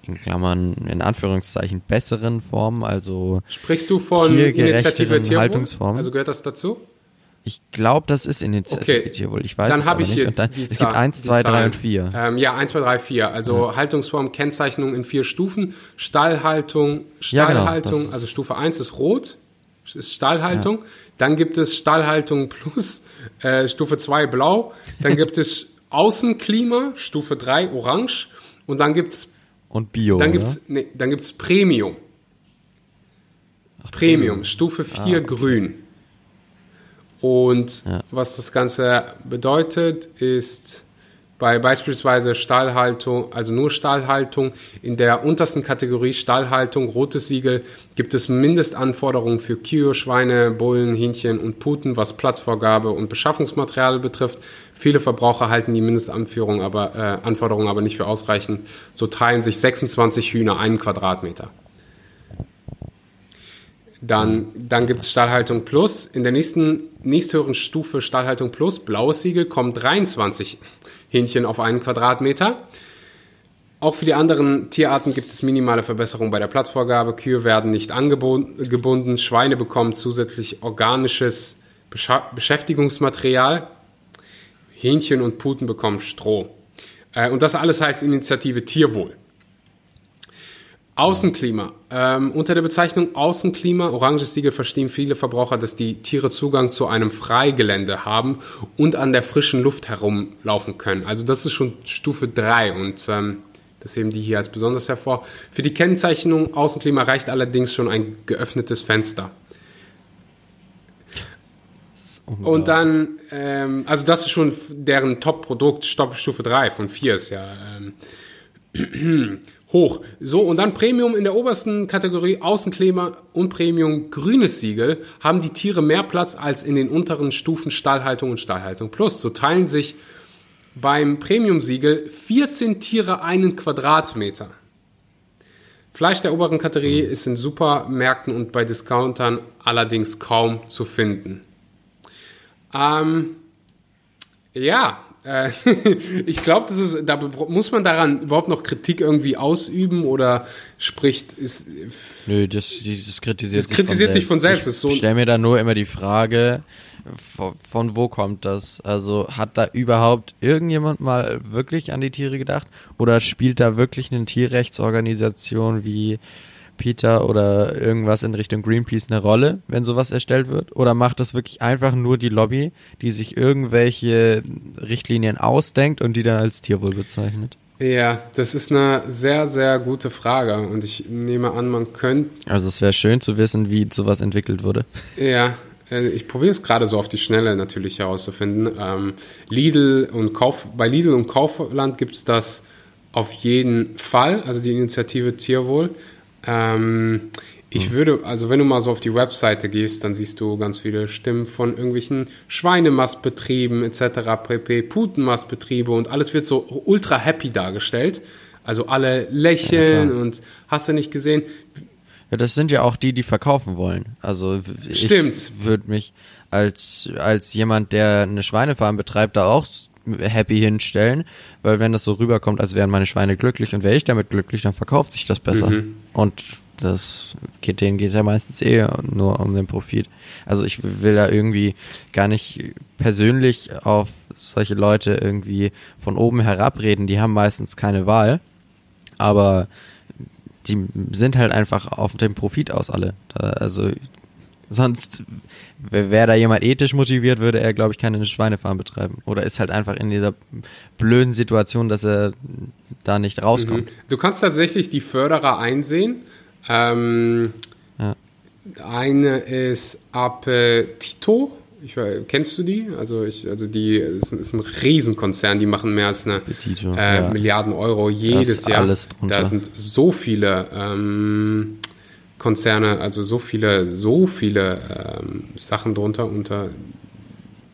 [SPEAKER 2] in Klammern, in Anführungszeichen, besseren Formen, also
[SPEAKER 1] Sprichst du von Initiative Tierwohl?
[SPEAKER 2] Haltungsformen.
[SPEAKER 1] Also gehört das dazu?
[SPEAKER 2] Ich glaube, das ist Initiative okay. Tierwohl. Ich weiß
[SPEAKER 1] dann
[SPEAKER 2] es aber
[SPEAKER 1] ich
[SPEAKER 2] nicht.
[SPEAKER 1] Hier
[SPEAKER 2] und dann,
[SPEAKER 1] die
[SPEAKER 2] es gibt 1, 2, 3 und 4.
[SPEAKER 1] Ähm, ja, 1, 2, 3, 4. Also ja. Haltungsform, Kennzeichnung in vier Stufen. Stallhaltung, Stallhaltung, ja, genau, also Stufe 1 ist rot, ist Stallhaltung. Ja. Dann gibt es Stallhaltung plus äh, Stufe 2 blau. Dann gibt es Außenklima, Stufe 3 orange. Und dann gibt es
[SPEAKER 2] und Bio.
[SPEAKER 1] Dann gibt es nee, dann gibt's Premium. Premium, Stufe 4
[SPEAKER 2] Ah, okay.
[SPEAKER 1] grün. Und
[SPEAKER 2] Ja.
[SPEAKER 1] was das Ganze bedeutet, ist bei beispielsweise Stallhaltung, also nur Stallhaltung, in der untersten Kategorie Stallhaltung, rotes Siegel, gibt es Mindestanforderungen für Kühe, Schweine, Bullen, Hähnchen und Puten, was Platzvorgabe und Beschaffungsmaterial betrifft. Viele Verbraucher halten die Mindestanforderungen aber, äh, aber nicht für ausreichend. So teilen sich 26 Hühner einen Quadratmeter. Dann, dann gibt es Stallhaltung Plus. In der nächsten, nächsthöheren Stufe Stallhaltung Plus, blaues Siegel, kommen 23 Hähnchen auf einen Quadratmeter. Auch für die anderen Tierarten gibt es minimale Verbesserungen bei der Platzvorgabe. Kühe werden nicht angebunden, Schweine bekommen zusätzlich organisches Beschäftigungsmaterial. Hähnchen und Puten bekommen Stroh. Äh, und das alles heißt Initiative Tierwohl. Außenklima. Ähm, unter der Bezeichnung Außenklima, oranges Siegel, verstehen viele Verbraucher, dass die Tiere Zugang zu einem Freigelände haben und an der frischen Luft herumlaufen können. Also das ist schon Stufe 3 und ähm, das heben die hier als besonders hervor. Für die Kennzeichnung Außenklima reicht allerdings schon ein geöffnetes Fenster. Und dann, ähm, also das ist schon deren Top-Produkt, Stufe 3 von 4 ist ja ähm, hoch. So, und dann Premium in der obersten Kategorie, Außenklima und Premium grünes Siegel, haben die Tiere mehr Platz als in den unteren Stufen Stallhaltung und Stallhaltung Plus. So teilen sich beim Premium-Siegel 14 Tiere einen Quadratmeter. Fleisch der oberen Kategorie ist in Supermärkten und bei Discountern allerdings kaum zu finden. Ähm, ja, äh, ich glaube, das ist, da muss man daran überhaupt noch Kritik irgendwie ausüben oder spricht, ist,
[SPEAKER 2] Nö, das, das kritisiert,
[SPEAKER 1] Das kritisiert sich von selbst,
[SPEAKER 2] Ich
[SPEAKER 1] so-
[SPEAKER 2] stelle mir da nur immer die Frage, von, von wo kommt das? Also hat da überhaupt irgendjemand mal wirklich an die Tiere gedacht? Oder spielt da wirklich eine Tierrechtsorganisation wie Peter oder irgendwas in Richtung Greenpeace eine Rolle, wenn sowas erstellt wird? Oder macht das wirklich einfach nur die Lobby, die sich irgendwelche Richtlinien ausdenkt und die dann als Tierwohl bezeichnet?
[SPEAKER 1] ja, das ist eine sehr, sehr gute Frage und ich nehme an, man könnte,
[SPEAKER 2] Also es wäre schön zu wissen, wie sowas entwickelt wurde.
[SPEAKER 1] ja, äh, ich probiere es gerade so auf die Schnelle natürlich herauszufinden. Ähm, Lidl und Kauf, bei Lidl und Kaufland gibt es das auf jeden Fall, also die Initiative Tierwohl. Ähm, ich würde, also wenn du mal so auf die Webseite gehst, dann siehst du ganz viele Stimmen von irgendwelchen Schweinemastbetrieben etc., pp, Putenmastbetriebe und alles wird so ultra happy dargestellt. Also alle lächeln
[SPEAKER 2] klar.
[SPEAKER 1] und hast du nicht gesehen?
[SPEAKER 2] Ja, das sind ja auch die, die verkaufen wollen. Also
[SPEAKER 1] Stimmt.
[SPEAKER 2] ich würde mich als als jemand, der eine Schweinefarm betreibt, da auch happy hinstellen, weil wenn das so rüberkommt, als wären meine Schweine glücklich und wäre ich damit glücklich, dann verkauft sich das besser.
[SPEAKER 1] Mhm.
[SPEAKER 2] Und das geht denen geht ja meistens eh nur um den Profit. Also ich will da irgendwie gar nicht persönlich auf solche Leute irgendwie von oben herabreden, die haben meistens keine Wahl, aber die sind halt einfach auf dem Profit aus alle. Da, also sonst wäre da jemand ethisch motiviert, würde er, glaube ich, keine Schweinefarm betreiben. Oder ist halt einfach in dieser blöden Situation, dass er da nicht rauskommt.
[SPEAKER 1] Du kannst tatsächlich die Förderer einsehen. Ähm,
[SPEAKER 2] Ja.
[SPEAKER 1] Eine ist Appetito. Ich, kennst du die? Also ich, also die ist, ist ein Riesenkonzern, die machen mehr als eine
[SPEAKER 2] Appetito,
[SPEAKER 1] äh,
[SPEAKER 2] ja.
[SPEAKER 1] Milliarden Euro jedes
[SPEAKER 2] ist
[SPEAKER 1] Jahr.
[SPEAKER 2] alles drunter.
[SPEAKER 1] Da sind so viele ähm, Konzerne, also so viele, so viele ähm, Sachen drunter unter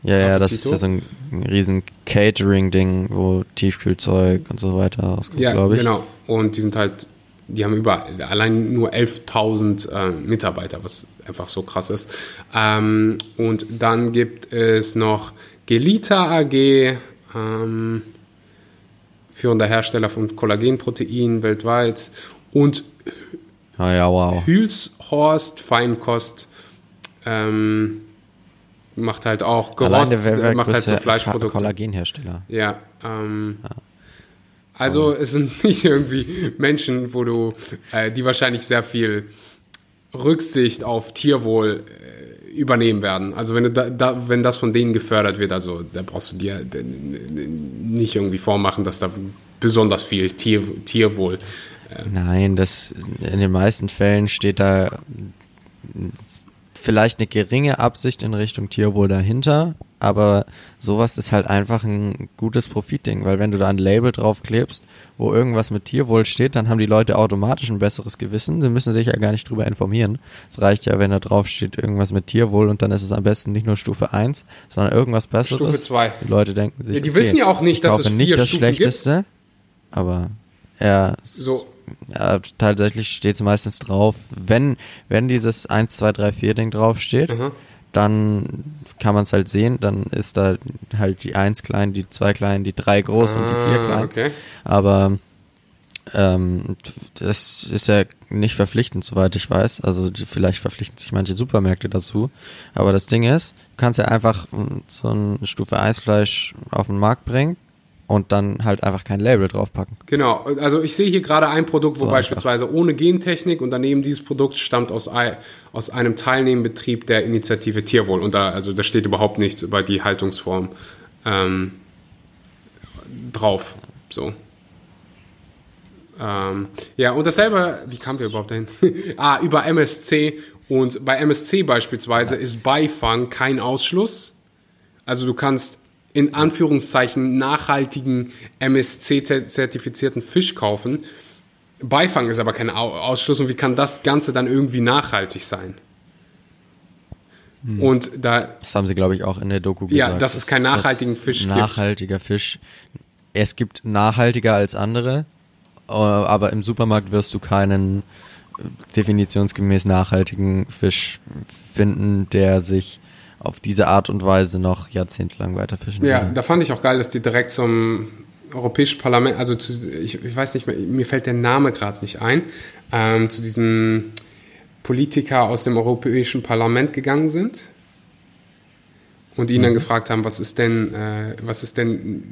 [SPEAKER 2] Ja, ja, das ist ja so ein, ein riesen Catering-Ding, wo Tiefkühlzeug und so weiter rauskommt,
[SPEAKER 1] Ja,
[SPEAKER 2] glaube ich.
[SPEAKER 1] genau. Und die sind halt, die haben über allein nur 11.000 äh, Mitarbeiter, was einfach so krass ist. Ähm, und dann gibt es noch Gelita AG, ähm, führender Hersteller von Kollagenproteinen weltweit und
[SPEAKER 2] Ah ja, wow.
[SPEAKER 1] Hülshorst Feinkost ähm, macht halt auch Gerost, äh, macht halt so Fleischprodukte.
[SPEAKER 2] Kollagenhersteller.
[SPEAKER 1] Ja, ähm, also es sind nicht irgendwie Menschen, wo du, äh, die wahrscheinlich sehr viel Rücksicht auf Tierwohl äh, übernehmen werden. Also wenn da, da, wenn das von denen gefördert wird, also da brauchst du dir äh, nicht irgendwie vormachen, dass da besonders viel Tier, Tierwohl.
[SPEAKER 2] Nein, das in den meisten Fällen steht da vielleicht eine geringe Absicht in Richtung Tierwohl dahinter, aber sowas ist halt einfach ein gutes Profitding, weil wenn du da ein Label drauf klebst, wo irgendwas mit Tierwohl steht, dann haben die Leute automatisch ein besseres Gewissen. Sie müssen sich ja gar nicht drüber informieren. Es reicht ja, wenn da drauf steht irgendwas mit Tierwohl und dann ist es am besten nicht nur Stufe 1, sondern irgendwas besseres.
[SPEAKER 1] Stufe 2.
[SPEAKER 2] Die Leute denken sich,
[SPEAKER 1] ja, die okay, wissen ja auch nicht, dass es vier
[SPEAKER 2] nicht das
[SPEAKER 1] Stufen
[SPEAKER 2] Schlechteste,
[SPEAKER 1] gibt.
[SPEAKER 2] aber ja,
[SPEAKER 1] So,
[SPEAKER 2] ja, tatsächlich steht es meistens drauf, wenn, wenn dieses 1, 2, 3, 4 Ding draufsteht,
[SPEAKER 1] aha.
[SPEAKER 2] dann kann man es halt sehen, dann ist da halt die 1 klein, die 2 klein, die 3 groß und die 4
[SPEAKER 1] Ah,
[SPEAKER 2] klein.
[SPEAKER 1] Okay.
[SPEAKER 2] Aber ähm, das ist ja nicht verpflichtend, soweit ich weiß. Also die, vielleicht verpflichten sich manche Supermärkte dazu. Aber das Ding ist, du kannst ja einfach mm, so ein Stufe 1 Fleisch auf den Markt bringen und dann halt einfach kein Label draufpacken.
[SPEAKER 1] Genau, also ich sehe hier gerade ein Produkt, wo
[SPEAKER 2] So
[SPEAKER 1] beispielsweise ohne Gentechnik und daneben dieses Produkt stammt aus, aus einem teilnehmenden Betrieb der Initiative Tierwohl. Und da, also da steht überhaupt nichts über die Haltungsform ähm, drauf. So. Ähm, ja, und dasselbe, wie kamen wir überhaupt dahin? ah, über MSC. Und bei MSC beispielsweise ist Beifang kein Ausschluss. Also du kannst in Anführungszeichen nachhaltigen MSC-zertifizierten Fisch kaufen. Beifang ist aber kein Au- Ausschluss und wie kann das Ganze dann irgendwie nachhaltig sein? Und da,
[SPEAKER 2] Das haben sie, glaube ich, auch in der Doku
[SPEAKER 1] Ja,
[SPEAKER 2] gesagt.
[SPEAKER 1] dass es keinen nachhaltigen Fisch gibt.
[SPEAKER 2] Nachhaltiger Fisch. Es gibt nachhaltiger als andere, äh, aber im Supermarkt wirst du keinen äh, definitionsgemäß nachhaltigen Fisch finden, der sich auf diese Art und Weise noch jahrzehntelang weiterfischen
[SPEAKER 1] ja, da fand ich auch geil, dass die direkt zum Europäischen Parlament, also zu, ich, ich weiß nicht mehr, mir fällt der Name gerade nicht ein, ähm, zu diesem Politiker aus dem Europäischen Parlament gegangen sind und ihn dann gefragt haben, was ist denn, äh, was ist denn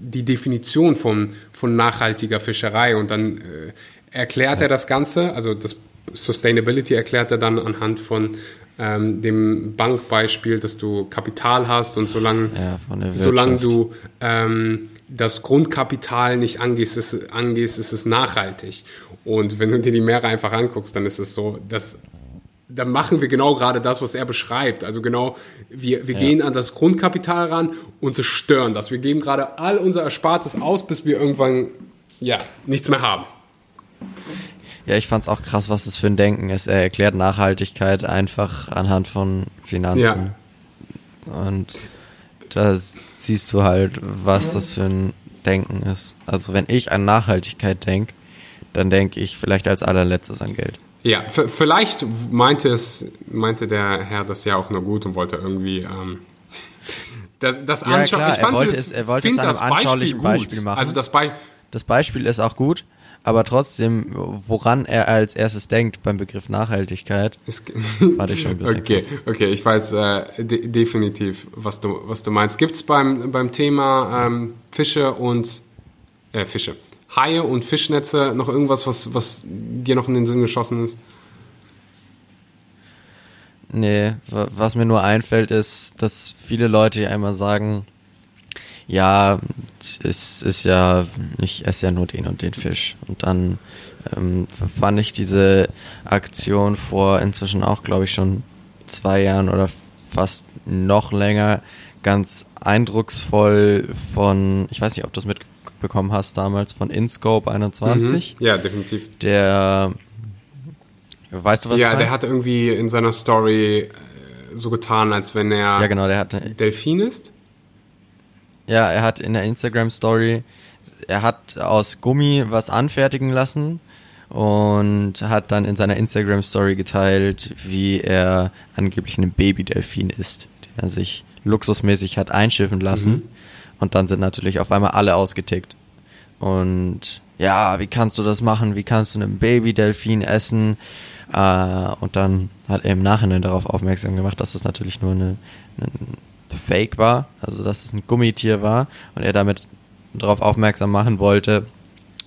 [SPEAKER 1] die Definition von, von nachhaltiger Fischerei? Und dann äh, erklärt er das Ganze, also das Sustainability erklärt er dann anhand von ähm, dem Bankbeispiel, dass du Kapital hast und solange,
[SPEAKER 2] Ja,
[SPEAKER 1] solange du ähm, das Grundkapital nicht angehst ist, angehst, ist es nachhaltig. Und wenn du dir die Meere einfach anguckst, dann ist es so, dass dann machen wir genau gerade das, was er beschreibt. Also genau, wir, wir gehen an das Grundkapital ran und zerstören das. Wir geben gerade all unser Erspartes aus, bis wir irgendwann ja nichts mehr haben.
[SPEAKER 2] Ja, ich fand's auch krass, was das für ein Denken ist. Er erklärt Nachhaltigkeit einfach anhand von Finanzen.
[SPEAKER 1] Ja.
[SPEAKER 2] Und da siehst du halt, was das für ein Denken ist. Also wenn ich an Nachhaltigkeit denke, dann denke ich vielleicht als allerletztes an Geld.
[SPEAKER 1] Ja, vielleicht meinte es, meinte der Herr das ja auch nur gut und wollte irgendwie ähm, das, das
[SPEAKER 2] Ja,
[SPEAKER 1] anschauen.
[SPEAKER 2] klar,
[SPEAKER 1] ich fand,
[SPEAKER 2] er wollte es- er wollte es an einem
[SPEAKER 1] Beispiel
[SPEAKER 2] anschaulichen
[SPEAKER 1] gut.
[SPEAKER 2] Beispiel machen.
[SPEAKER 1] Also das Beispiel
[SPEAKER 2] Das Beispiel ist auch gut, aber trotzdem, woran er als erstes denkt beim Begriff Nachhaltigkeit,
[SPEAKER 1] ist,
[SPEAKER 2] fand ich schon ein bisschen
[SPEAKER 1] Okay, okay, ich weiß äh, de definitiv, was du, was du meinst. Gibt es beim, beim Thema ähm, Fische und äh, Fische, Haie und Fischnetze noch irgendwas, was, was dir noch in den Sinn geschossen ist?
[SPEAKER 2] Nee, wa- was mir nur einfällt, ist, dass viele Leute ja immer sagen, ja, es ist ja, ich esse ja nur den und den Fisch. Und dann ähm, fand ich diese Aktion vor inzwischen auch, glaube ich, schon zwei Jahren oder fast noch länger ganz eindrucksvoll von, ich weiß nicht, ob du das mitbekommen hast damals, von InScope 21.
[SPEAKER 1] Mhm. Ja, definitiv.
[SPEAKER 2] Der, weißt du was?
[SPEAKER 1] ja, der hat irgendwie in seiner Story äh, so getan, als wenn er
[SPEAKER 2] ja, genau, der hat
[SPEAKER 1] Delfin ist.
[SPEAKER 2] Ja, er hat in der Instagram Story, er hat aus Gummi was anfertigen lassen und hat dann in seiner Instagram Story geteilt, wie er angeblich einen Babydelfin ist, den er sich luxusmäßig hat einschiffen lassen.
[SPEAKER 1] Mhm.
[SPEAKER 2] Und dann sind natürlich auf einmal alle ausgetickt. Und ja, wie kannst du das machen? Wie kannst du einen Babydelfin essen? Äh, und dann hat er im Nachhinein darauf aufmerksam gemacht, dass das natürlich nur eine, eine Fake war, also dass es ein Gummitier war und er damit darauf aufmerksam machen wollte,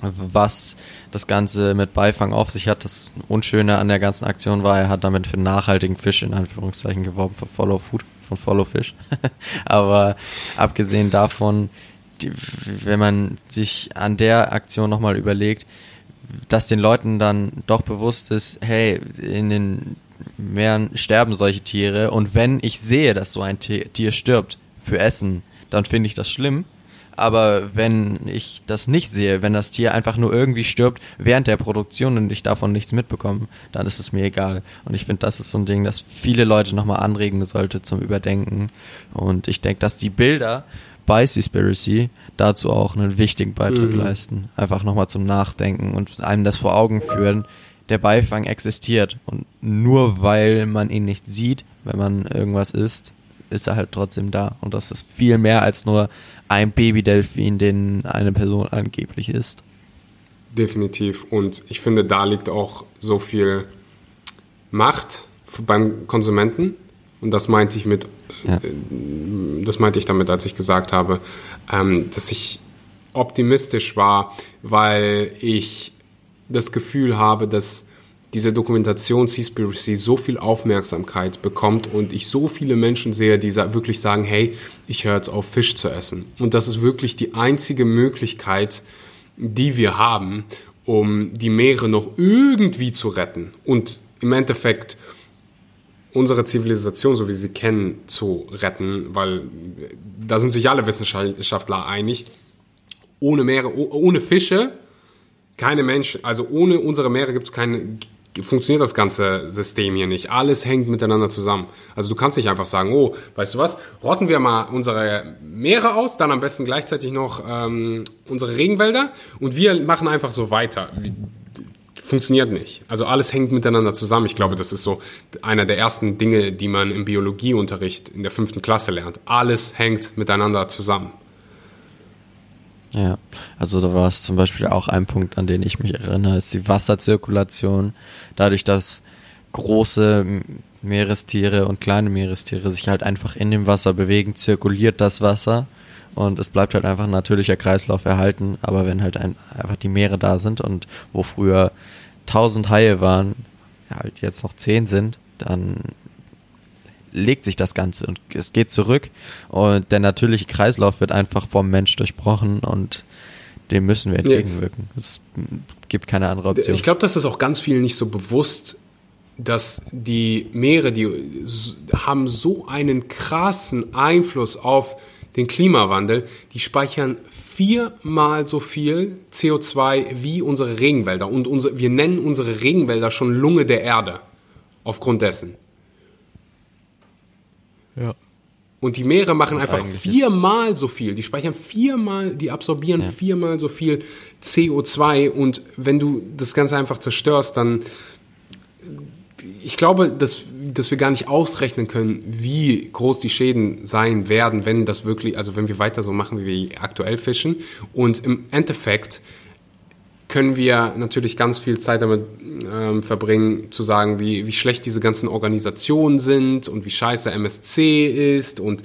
[SPEAKER 2] was das Ganze mit Beifang auf sich hat. Das Unschöne an der ganzen Aktion war, er hat damit für nachhaltigen Fisch in Anführungszeichen geworben, für Follow Food, von Follow Fish. Aber abgesehen davon, die, wenn man sich an der Aktion nochmal überlegt, dass den Leuten dann doch bewusst ist, hey, in den Meeren sterben solche Tiere und wenn ich sehe, dass so ein Tier stirbt für Essen, dann finde ich das schlimm. Aber wenn ich das nicht sehe, wenn das Tier einfach nur irgendwie stirbt während der Produktion und ich davon nichts mitbekomme, dann ist es mir egal. Und ich finde, das ist so ein Ding, das viele Leute nochmal anregen sollte zum Überdenken. Und ich denke, dass die Bilder bei Seaspiracy dazu auch einen wichtigen Beitrag mhm. leisten. Einfach nochmal zum Nachdenken und einem das vor Augen führen. Der Beifang existiert und nur weil man ihn nicht sieht, wenn man irgendwas isst, ist er halt trotzdem da. Und das ist viel mehr als nur ein Babydelfin, den eine Person angeblich ist.
[SPEAKER 1] Definitiv. Und ich finde, da liegt auch so viel Macht beim Konsumenten, und das meinte ich mit, ja. Äh, das meinte ich damit, als ich gesagt habe, ähm, dass ich optimistisch war, weil ich das Gefühl habe, dass diese Dokumentation Seaspiracy so viel Aufmerksamkeit bekommt und ich so viele Menschen sehe, die wirklich sagen, hey, ich höre jetzt auf, Fisch zu essen. Und das ist wirklich die einzige Möglichkeit, die wir haben, um die Meere noch irgendwie zu retten. Und im Endeffekt unsere Zivilisation, so wie sie kennen, zu retten, weil da sind sich alle Wissenschaftler einig. Ohne Meere, ohne Fische, keine Menschen, also ohne unsere Meere gibt es keine, funktioniert das ganze System hier nicht. Alles hängt miteinander zusammen. Also du kannst nicht einfach sagen, oh, weißt du was, rotten wir mal unsere Meere aus, dann am besten gleichzeitig noch ähm, unsere Regenwälder und wir machen einfach so weiter funktioniert nicht. Also alles hängt miteinander zusammen. Ich glaube, das ist so einer der ersten Dinge, die man im Biologieunterricht in der fünften Klasse lernt. Alles hängt miteinander zusammen.
[SPEAKER 2] Ja, also da war es zum Beispiel auch ein Punkt, an den ich mich erinnere, ist die Wasserzirkulation. Dadurch, dass große Meerestiere und kleine Meerestiere sich halt einfach in dem Wasser bewegen, zirkuliert das Wasser und es bleibt halt einfach ein natürlicher Kreislauf erhalten. Aber wenn halt ein, einfach die Meere da sind und wo früher 1000 Haie waren, halt jetzt noch 10 sind, dann legt sich das Ganze und es geht zurück und der natürliche Kreislauf wird einfach vom Mensch durchbrochen und dem müssen wir entgegenwirken. Ja. Es gibt keine andere Option.
[SPEAKER 1] Ich glaube, das ist auch ganz vielen nicht so bewusst, dass die Meere, die haben so einen krassen Einfluss auf den Klimawandel, die speichern viermal so viel CO2 wie unsere Regenwälder. Und unsere, wir nennen unsere Regenwälder schon Lunge der Erde. Aufgrund dessen. Ja. Und die Meere machen und einfach viermal so viel. Die speichern viermal, die absorbieren ja. viermal so viel CO2. Und wenn du das Ganze einfach zerstörst, dann ich glaube, dass, dass wir gar nicht ausrechnen können, wie groß die Schäden sein werden, wenn das wirklich, also wenn wir weiter so machen, wie wir aktuell fischen. Und im Endeffekt können wir natürlich ganz viel Zeit damit ähm, verbringen, zu sagen, wie, wie schlecht diese ganzen Organisationen sind und wie scheiße MSC ist und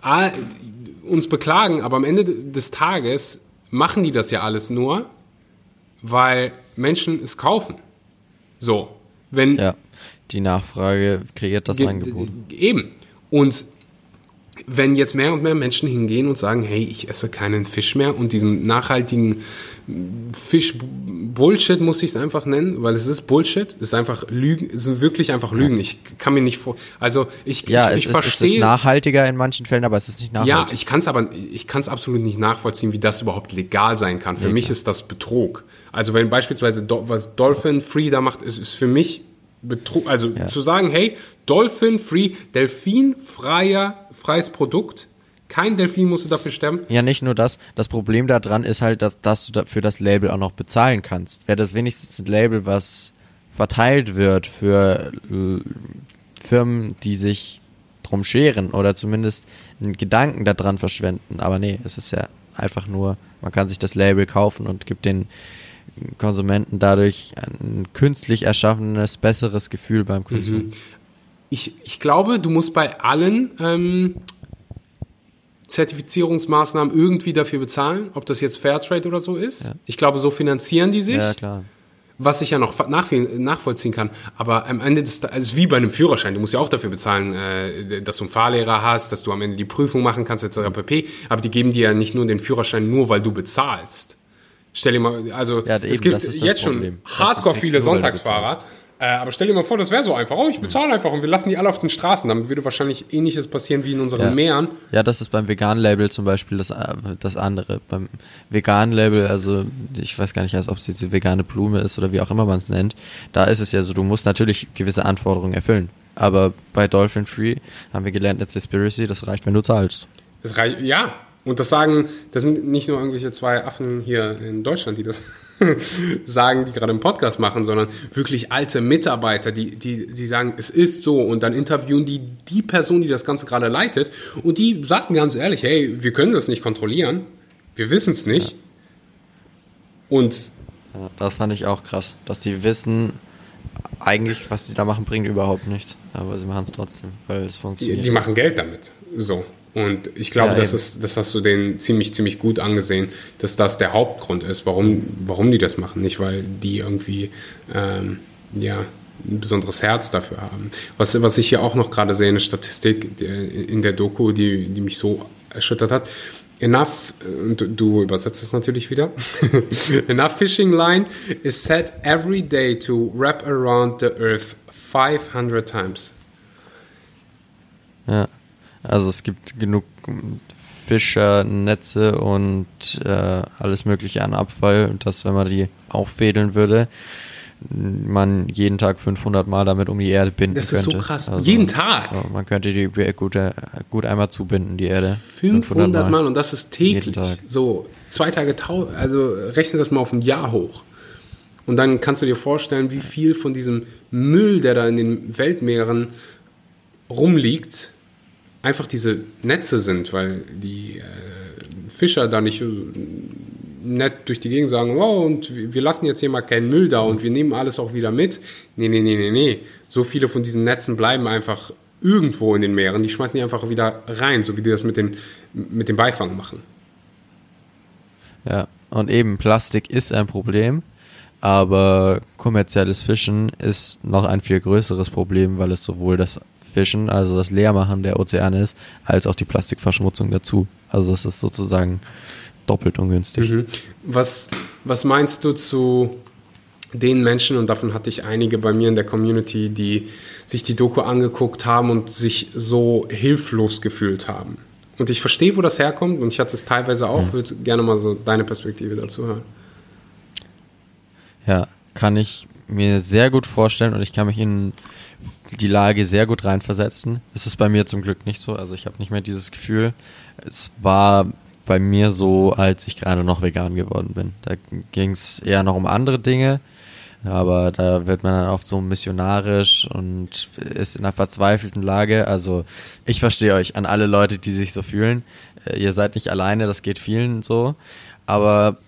[SPEAKER 1] all, uns beklagen, aber am Ende des Tages machen die das ja alles nur, weil Menschen es kaufen. So. Wenn
[SPEAKER 2] ja, die Nachfrage kreiert das Angebot.
[SPEAKER 1] Eben. Und wenn jetzt mehr und mehr Menschen hingehen und sagen, hey, ich esse keinen Fisch mehr und diesen nachhaltigen Fisch-Bullshit muss ich es einfach nennen, weil es ist Bullshit, es ist einfach Lügen, es sind wirklich einfach Lügen. Ich kann mir nicht vor, also ich,
[SPEAKER 2] ja,
[SPEAKER 1] ich,
[SPEAKER 2] ich es verstehe. Es ist nachhaltiger in manchen Fällen, aber es ist nicht nachhaltig.
[SPEAKER 1] Ja, ich kann es aber, ich kann es absolut nicht nachvollziehen, wie das überhaupt legal sein kann. Für nee, mich klar. ist das Betrug. Also wenn beispielsweise was Dolphin Free da macht, ist, ist für mich Betrug, also ja. zu sagen, hey, Dolphin Free, Delfin freier, freies Produkt, kein Delfin musst du dafür sterben.
[SPEAKER 2] Ja, nicht nur das. Das Problem daran ist halt, dass, dass du für das Label auch noch bezahlen kannst. Wäre das wenigstens ein Label, was verteilt wird für äh, Firmen, die sich drum scheren oder zumindest einen Gedanken daran verschwenden. Aber nee, es ist ja einfach nur, man kann sich das Label kaufen und gibt den Konsumenten dadurch ein künstlich erschaffenes, besseres Gefühl beim Konsum. Mhm.
[SPEAKER 1] Ich, ich glaube, du musst bei allen ähm, Zertifizierungsmaßnahmen irgendwie dafür bezahlen, ob das jetzt Fairtrade oder so ist. Ja. Ich glaube, so finanzieren die sich.
[SPEAKER 2] Ja, klar.
[SPEAKER 1] Was ich ja noch nach, nachvollziehen kann. Aber am Ende des also ist wie bei einem Führerschein. Du musst ja auch dafür bezahlen, äh, dass du einen Fahrlehrer hast, dass du am Ende die Prüfung machen kannst, etc. pp. Aber die geben dir ja nicht nur den Führerschein, nur weil du bezahlst. Stell dir mal, also
[SPEAKER 2] ja,
[SPEAKER 1] es gibt jetzt schon hardcore viele Sonntagsfahrer, Äh, aber stell dir mal vor, das wäre so einfach. Oh, ich bezahle einfach und wir lassen die alle auf den Straßen. Dann würde wahrscheinlich ähnliches passieren wie in unseren
[SPEAKER 2] Ja.
[SPEAKER 1] Meeren.
[SPEAKER 2] Ja, das ist beim veganen Label zum Beispiel das, äh, das andere. Beim veganen Label, also ich weiß gar nicht, ob es jetzt die vegane Blume ist oder wie auch immer man es nennt, da ist es ja so, du musst natürlich gewisse Anforderungen erfüllen. Aber bei Dolphin Free haben wir gelernt, at Conspiracy, das reicht, wenn du zahlst.
[SPEAKER 1] Das reicht, ja. Und das sagen, das sind nicht nur irgendwelche zwei Affen hier in Deutschland, die das sagen, die gerade einen Podcast machen, sondern wirklich alte Mitarbeiter, die, die, die sagen, es ist so. Und dann interviewen die die Person, die das Ganze gerade leitet. Und die sagten ganz ehrlich, hey, wir können das nicht kontrollieren. Wir wissen es nicht. Und
[SPEAKER 2] das fand ich auch krass, dass die wissen, eigentlich, was sie da machen, bringt überhaupt nichts. Aber sie machen es trotzdem, weil es
[SPEAKER 1] die,
[SPEAKER 2] funktioniert.
[SPEAKER 1] die machen Geld damit. So. Und ich glaube,
[SPEAKER 2] Ja,
[SPEAKER 1] das, ist, das hast du denen ziemlich, ziemlich gut angesehen, dass das der Hauptgrund ist, warum, warum die das machen. Nicht, weil die irgendwie ähm, ja, ein besonderes Herz dafür haben. Was, was ich hier auch noch gerade sehe, eine Statistik die- in der Doku, die, die mich so erschüttert hat. Enough, und du, du übersetzt es natürlich wieder. Enough fishing line is set every day to wrap around the earth 500 times.
[SPEAKER 2] Ja. Also es gibt genug Fischer, Netze und äh, alles mögliche an Abfall, dass wenn man die auffädeln würde, man jeden Tag 500 Mal damit um die Erde binden
[SPEAKER 1] Das
[SPEAKER 2] könnte.
[SPEAKER 1] ist so krass. Jeden Tag?
[SPEAKER 2] Man könnte die gut, äh, gut einmal zubinden, die Erde.
[SPEAKER 1] 500 Mal. und das ist täglich. So zwei Tage, also rechne das mal auf ein Jahr hoch. Und dann kannst du dir vorstellen, wie viel von diesem Müll, der da in den Weltmeeren rumliegt, einfach diese Netze sind, weil die äh, Fischer da nicht äh, nett durch die Gegend sagen, oh, und wir wir lassen jetzt hier mal keinen Müll da und wir nehmen alles auch wieder mit. Nee, nee, nee, nee, nee. So viele von diesen Netzen bleiben einfach irgendwo in den Meeren. Die schmeißen die einfach wieder rein, so wie die das mit, den, mit dem Beifang machen.
[SPEAKER 2] Ja, und eben Plastik ist ein Problem, aber kommerzielles Fischen ist noch ein viel größeres Problem, weil es sowohl das Fischen, also das Leermachen der Ozeane ist, als auch die Plastikverschmutzung dazu. Also es ist sozusagen doppelt ungünstig.
[SPEAKER 1] Mhm. Was, was meinst du zu den Menschen, und davon hatte ich einige bei mir in der Community, die sich die Doku angeguckt haben und sich so hilflos gefühlt haben? Und ich verstehe, wo das herkommt, und ich hatte es teilweise auch, würde gerne mal so deine Perspektive dazu hören.
[SPEAKER 2] Ja, kann ich mir sehr gut vorstellen und ich kann mich in die Lage sehr gut reinversetzen. Es ist bei mir zum Glück nicht so, also ich habe nicht mehr dieses Gefühl. Es war bei mir so, als ich gerade noch vegan geworden bin. Da ging es eher noch um andere Dinge, aber da wird man dann oft so missionarisch und ist in einer verzweifelten Lage. Also ich verstehe euch an alle Leute, die sich so fühlen. Äh, Ihr seid nicht alleine, das geht vielen so. Aber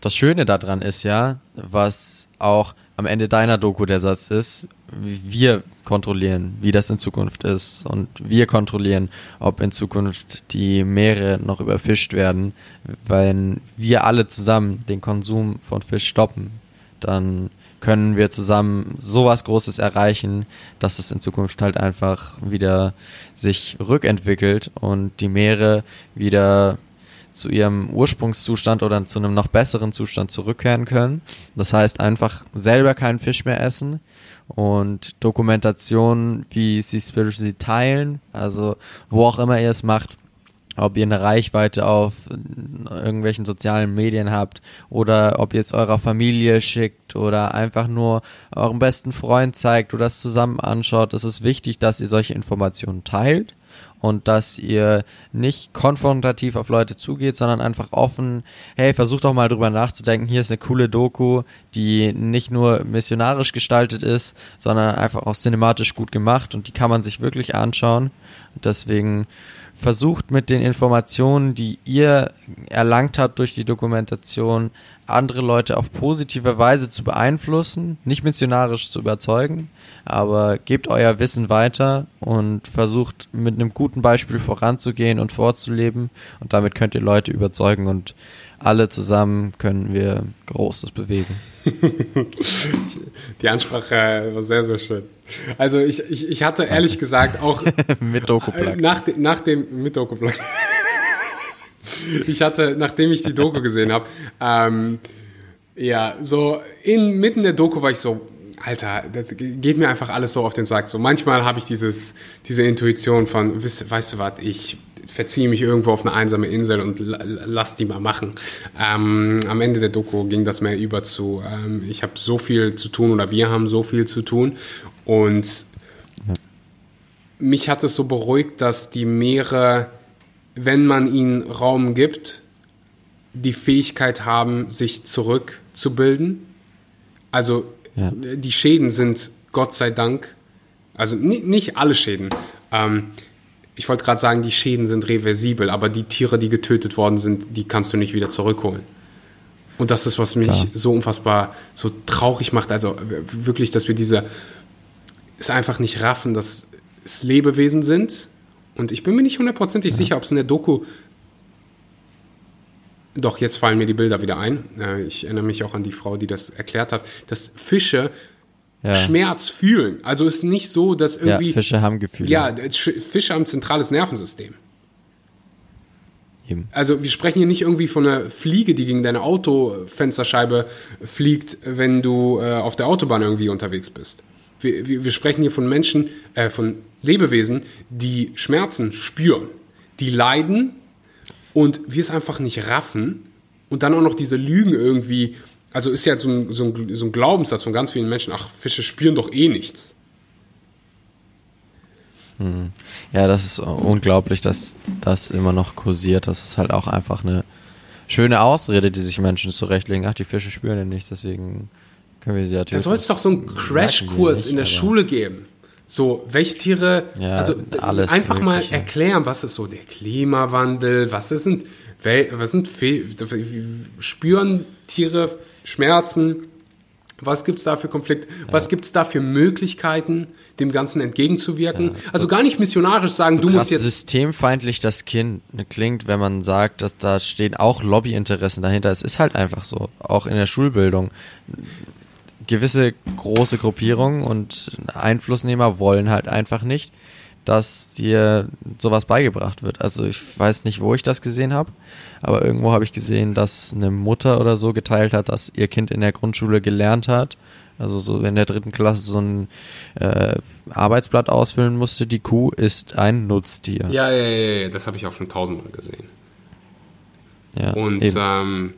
[SPEAKER 2] das Schöne daran ist ja, was auch am Ende deiner Doku der Satz ist, wir kontrollieren, wie das in Zukunft ist und wir kontrollieren, ob in Zukunft die Meere noch überfischt werden. Wenn wir alle zusammen den Konsum von Fisch stoppen, dann können wir zusammen sowas Großes erreichen, dass es in Zukunft halt einfach wieder sich rückentwickelt und die Meere wieder zu ihrem Ursprungszustand oder zu einem noch besseren Zustand zurückkehren können. Das heißt einfach selber keinen Fisch mehr essen und Dokumentation, wie Seaspiracy teilen, also wo auch immer ihr es macht, ob ihr eine Reichweite auf irgendwelchen sozialen Medien habt oder ob ihr es eurer Familie schickt oder einfach nur eurem besten Freund zeigt oder es zusammen anschaut. Es ist wichtig, dass ihr solche Informationen teilt und dass ihr nicht konfrontativ auf Leute zugeht, sondern einfach offen, hey, versucht doch mal drüber nachzudenken, hier ist eine coole Doku, die nicht nur missionarisch gestaltet ist, sondern einfach auch cinematisch gut gemacht und die kann man sich wirklich anschauen. Und deswegen versucht mit den Informationen, die ihr erlangt habt durch die Dokumentation, andere Leute auf positive Weise zu beeinflussen, nicht missionarisch zu überzeugen, aber gebt euer Wissen weiter und versucht mit einem guten Beispiel voranzugehen und vorzuleben. Und damit könnt ihr Leute überzeugen und alle zusammen können wir Großes bewegen.
[SPEAKER 1] Die Ansprache war sehr, sehr schön. Also ich, ich, ich hatte ehrlich gesagt auch
[SPEAKER 2] mit Doku-Plug.
[SPEAKER 1] nach, nach dem mit Doku-Plug. ich hatte, nachdem ich die Doku gesehen habe, ähm, ja, so in mitten der Doku war ich so, Alter, das geht mir einfach alles so auf den Sack. So manchmal habe ich dieses, diese Intuition von, weißt, weißt du was, ich verziehe mich irgendwo auf eine einsame Insel und lass die mal machen. Ähm, am Ende der Doku ging das mehr über zu, ähm, ich habe so viel zu tun oder wir haben so viel zu tun und ja. mich hat es so beruhigt, dass die Meere, wenn man ihnen Raum gibt, die Fähigkeit haben, sich zurückzubilden. Also ja. die Schäden sind Gott sei Dank, also nicht alle Schäden. Ähm, ich wollte gerade sagen, die Schäden sind reversibel, aber die Tiere, die getötet worden sind, die kannst du nicht wieder zurückholen. Und das ist, was mich Klar. so unfassbar so traurig macht. Also wirklich, dass wir diese es einfach nicht raffen, dass es Lebewesen sind. Und ich bin mir nicht hundertprozentig ja. sicher, ob es in der Doku doch, jetzt fallen mir die Bilder wieder ein. Äh, ich erinnere mich auch an die Frau, die das erklärt hat, dass Fische ja. Schmerz fühlen. Also ist nicht so, dass irgendwie.
[SPEAKER 2] Ja, Fische haben Gefühle.
[SPEAKER 1] Ja, Fische haben ein zentrales Nervensystem. Eben. Also wir sprechen hier nicht irgendwie von einer Fliege, die gegen deine Autofensterscheibe fliegt, wenn du äh, auf der Autobahn irgendwie unterwegs bist. Wir, wir, wir sprechen hier von Menschen, äh, von Lebewesen, die Schmerzen spüren, die leiden und wir es einfach nicht raffen und dann auch noch diese Lügen irgendwie, also ist ja so ein, so ein, so ein Glaubenssatz von ganz vielen Menschen, ach, Fische spüren doch eh nichts.
[SPEAKER 2] Hm. Ja, das ist unglaublich, dass das immer noch kursiert. Das ist halt auch einfach eine schöne Ausrede, die sich Menschen zurechtlegen. Ach, die Fische spüren ja nichts, deswegen können wir sie ja
[SPEAKER 1] Da soll es doch so einen Crashkurs in der Schule geben. So, welche Tiere, ja, also alles einfach mögliche. mal erklären, was ist so der Klimawandel, was sind, was sind, spüren Tiere Schmerzen, was gibt es da für Konflikte, ja. was gibt es da für Möglichkeiten, dem Ganzen entgegenzuwirken? Ja, also so gar nicht missionarisch sagen, so du musst jetzt.
[SPEAKER 2] systemfeindlich das Kind klingt, wenn man sagt, dass da stehen auch Lobbyinteressen dahinter. Es ist halt einfach so, auch in der Schulbildung gewisse große Gruppierungen und Einflussnehmer wollen halt einfach nicht, dass dir sowas beigebracht wird. Also ich weiß nicht, wo ich das gesehen habe, aber irgendwo habe ich gesehen, dass eine Mutter oder so geteilt hat, dass ihr Kind in der Grundschule gelernt hat, also so in der dritten Klasse so ein äh, Arbeitsblatt ausfüllen musste, die Kuh ist ein Nutztier.
[SPEAKER 1] Ja, ja, ja, ja. das habe ich auch schon tausendmal gesehen. Ja, und ähm,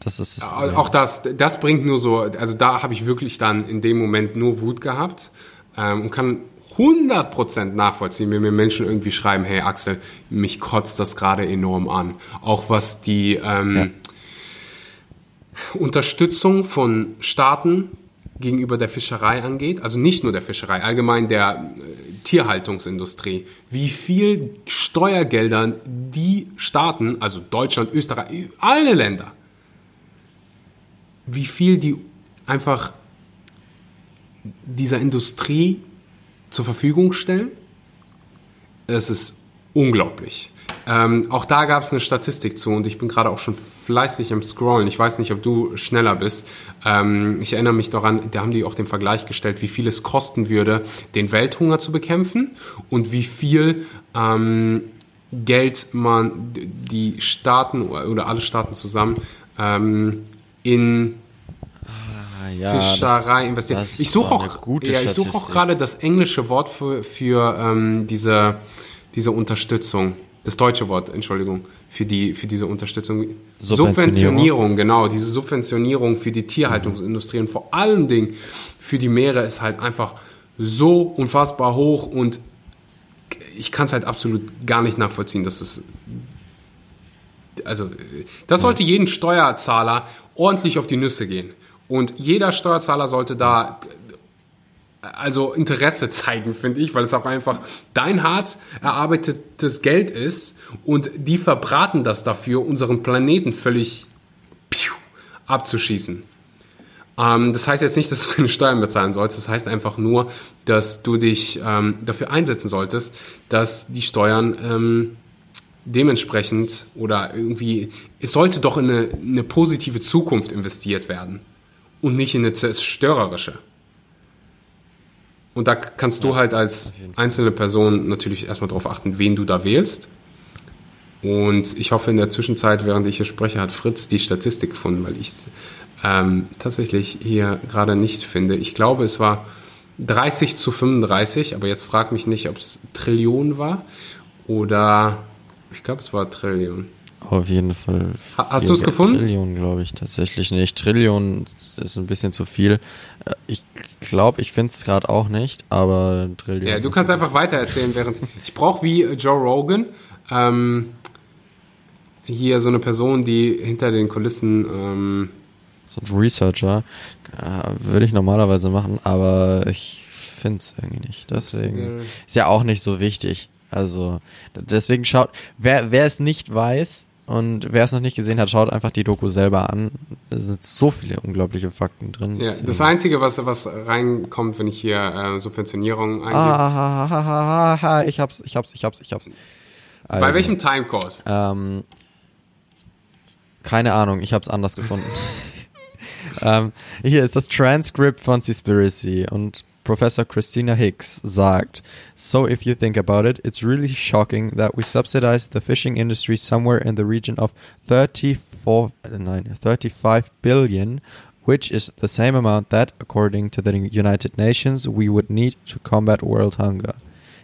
[SPEAKER 1] das ist das auch das, das bringt nur so, also da habe ich wirklich dann in dem Moment nur Wut gehabt ähm, und kann 100% nachvollziehen, wenn mir Menschen irgendwie schreiben, hey Axel, mich kotzt das gerade enorm an. Auch was die ähm, ja. Unterstützung von Staaten gegenüber der Fischerei angeht, also nicht nur der Fischerei, allgemein der äh, Tierhaltungsindustrie, wie viel Steuergeldern die Staaten, also Deutschland, Österreich, alle Länder, wie viel die einfach dieser Industrie zur Verfügung stellen. Es ist unglaublich. Ähm, auch da gab es eine Statistik zu und ich bin gerade auch schon fleißig im Scrollen. Ich weiß nicht, ob du schneller bist. Ähm, ich erinnere mich daran, da haben die auch den Vergleich gestellt, wie viel es kosten würde, den Welthunger zu bekämpfen und wie viel ähm, Geld man die Staaten oder alle Staaten zusammen ähm, in ja, Fischerei investiert. Ich suche auch, ja, ich suche auch gerade das englische Wort für, für ähm, diese, diese Unterstützung. Das deutsche Wort, Entschuldigung, für, die, für diese Unterstützung. Subventionierung. Subventionierung, genau. Diese Subventionierung für die Tierhaltungsindustrie und vor allen Dingen für die Meere ist halt einfach so unfassbar hoch und ich kann es halt absolut gar nicht nachvollziehen, dass es also das sollte jeden Steuerzahler ordentlich auf die Nüsse gehen. Und jeder Steuerzahler sollte da also Interesse zeigen, finde ich, weil es auch einfach dein hart erarbeitetes Geld ist. Und die verbraten das dafür, unseren Planeten völlig abzuschießen. Ähm, das heißt jetzt nicht, dass du keine Steuern bezahlen sollst, das heißt einfach nur, dass du dich ähm, dafür einsetzen solltest, dass die Steuern ähm, dementsprechend oder irgendwie, es sollte doch in eine, eine positive Zukunft investiert werden und nicht in eine zerstörerische. Und da kannst du ja, halt als einzelne Person natürlich erstmal darauf achten, wen du da wählst. Und ich hoffe, in der Zwischenzeit, während ich hier spreche, hat Fritz die Statistik gefunden, weil ich ähm, tatsächlich hier gerade nicht finde. Ich glaube, es war 30 zu 35, aber jetzt frag mich nicht, ob es Trillion war oder ich glaube, es war Trillion.
[SPEAKER 2] Auf jeden Fall.
[SPEAKER 1] Hast du es gefunden?
[SPEAKER 2] Trillion, glaube ich, tatsächlich nicht. Trillion ist ein bisschen zu viel. Äh, ich glaube, ich finde es gerade auch nicht, aber Trillion.
[SPEAKER 1] Ja, du kannst einfach weitererzählen, während ich brauche wie Joe Rogan ähm, hier so eine Person, die hinter den Kulissen ähm,
[SPEAKER 2] so ein Researcher äh, würde ich normalerweise machen, aber ich finde es irgendwie nicht. Deswegen ist ja auch nicht so wichtig. Also deswegen schaut, wer, wer es nicht weiß und wer es noch nicht gesehen hat, schaut einfach die Doku selber an. Da sind so viele unglaubliche Fakten drin.
[SPEAKER 1] Ja, das Einzige, was, was reinkommt, wenn ich hier äh, Subventionierung
[SPEAKER 2] eingebe. Ah, ha, ha, ha, ha, ich hab's, ich hab's, ich hab's, ich hab's.
[SPEAKER 1] Also, Bei welchem Timecode?
[SPEAKER 2] Ähm, keine Ahnung, ich hab's anders gefunden. ähm, hier ist das Transcript von Seaspiracy und Professor Christina Hicks sagt, So if you think about it, it's really shocking that we subsidize the fishing industry somewhere in the region of 34, nine, 35 billion, which is the same amount that, according to the United Nations, we would need to combat world hunger.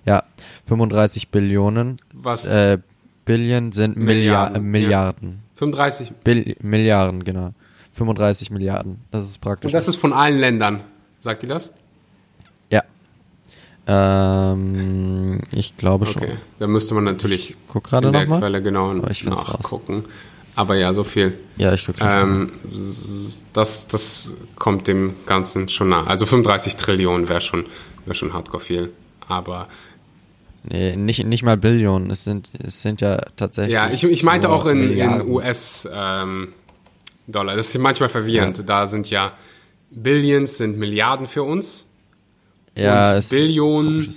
[SPEAKER 2] Ja, 35 Billionen.
[SPEAKER 1] Was?
[SPEAKER 2] Äh, Billion sind Milliarden. Milliarden. Ja.
[SPEAKER 1] 35.
[SPEAKER 2] Bill Milliarden, genau. 35 Milliarden. Das ist praktisch.
[SPEAKER 1] Und das ist von allen Ländern. Sagt ihr das?
[SPEAKER 2] Ähm, ich glaube schon. Okay,
[SPEAKER 1] da müsste man natürlich
[SPEAKER 2] guck gerade in der
[SPEAKER 1] noch Quelle genau oh, nachgucken. Raus. Aber ja, so viel.
[SPEAKER 2] Ja, ich gucke.
[SPEAKER 1] Ähm, das, das kommt dem Ganzen schon nah. Also 35 Trillionen wäre schon, wär schon hardcore viel. Aber
[SPEAKER 2] Nee, nicht, nicht mal Billionen, es sind, es sind ja tatsächlich.
[SPEAKER 1] Ja, ich, ich meinte auch in, in US, ähm, Dollar. Das ist manchmal verwirrend. Ja. Da sind ja Billions sind Milliarden für uns.
[SPEAKER 2] Ja,
[SPEAKER 1] und Billionen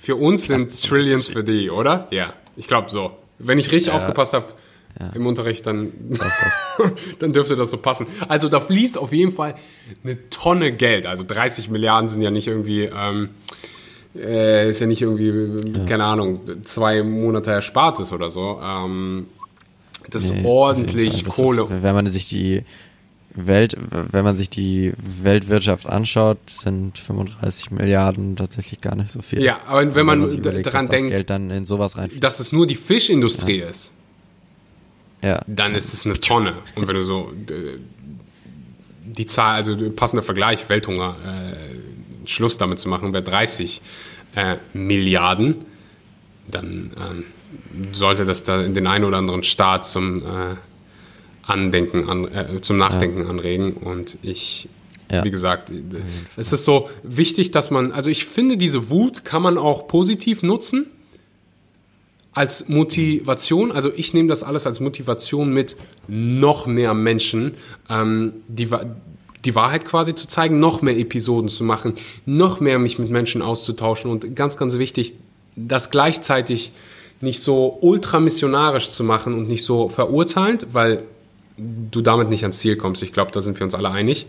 [SPEAKER 1] für uns sind Trillions für die, oder? Ja, ich glaube so. Wenn ich richtig ja. aufgepasst habe ja. im Unterricht, dann, dann dürfte das so passen. Also da fließt auf jeden Fall eine Tonne Geld. Also 30 Milliarden sind ja nicht irgendwie, ähm, äh, ist ja nicht irgendwie, ja. keine Ahnung, zwei Monate Erspartes oder so. Ähm, das nee, ist ordentlich Kohle.
[SPEAKER 2] Ist, wenn man sich die Welt, wenn man sich die Weltwirtschaft anschaut, sind 35 Milliarden tatsächlich gar nicht so viel.
[SPEAKER 1] Ja, aber wenn man, man überlegt, daran denkt,
[SPEAKER 2] Geld dann in sowas rein
[SPEAKER 1] dass es nur die Fischindustrie ja. ist,
[SPEAKER 2] ja.
[SPEAKER 1] dann ist es eine Tonne. Und wenn du so die Zahl, also passender Vergleich, Welthunger, äh, Schluss damit zu machen, wäre 30 äh, Milliarden, dann ähm, sollte das da den einen oder anderen Staat zum äh, Andenken, an, äh, zum Nachdenken ja. anregen. Und ich, ja. wie gesagt, es ist so wichtig, dass man, also ich finde, diese Wut kann man auch positiv nutzen als Motivation. Also ich nehme das alles als Motivation mit, noch mehr Menschen ähm, die, die Wahrheit quasi zu zeigen, noch mehr Episoden zu machen, noch mehr mich mit Menschen auszutauschen und ganz, ganz wichtig, das gleichzeitig nicht so ultramissionarisch zu machen und nicht so verurteilend, weil du damit nicht ans Ziel kommst. Ich glaube, da sind wir uns alle einig,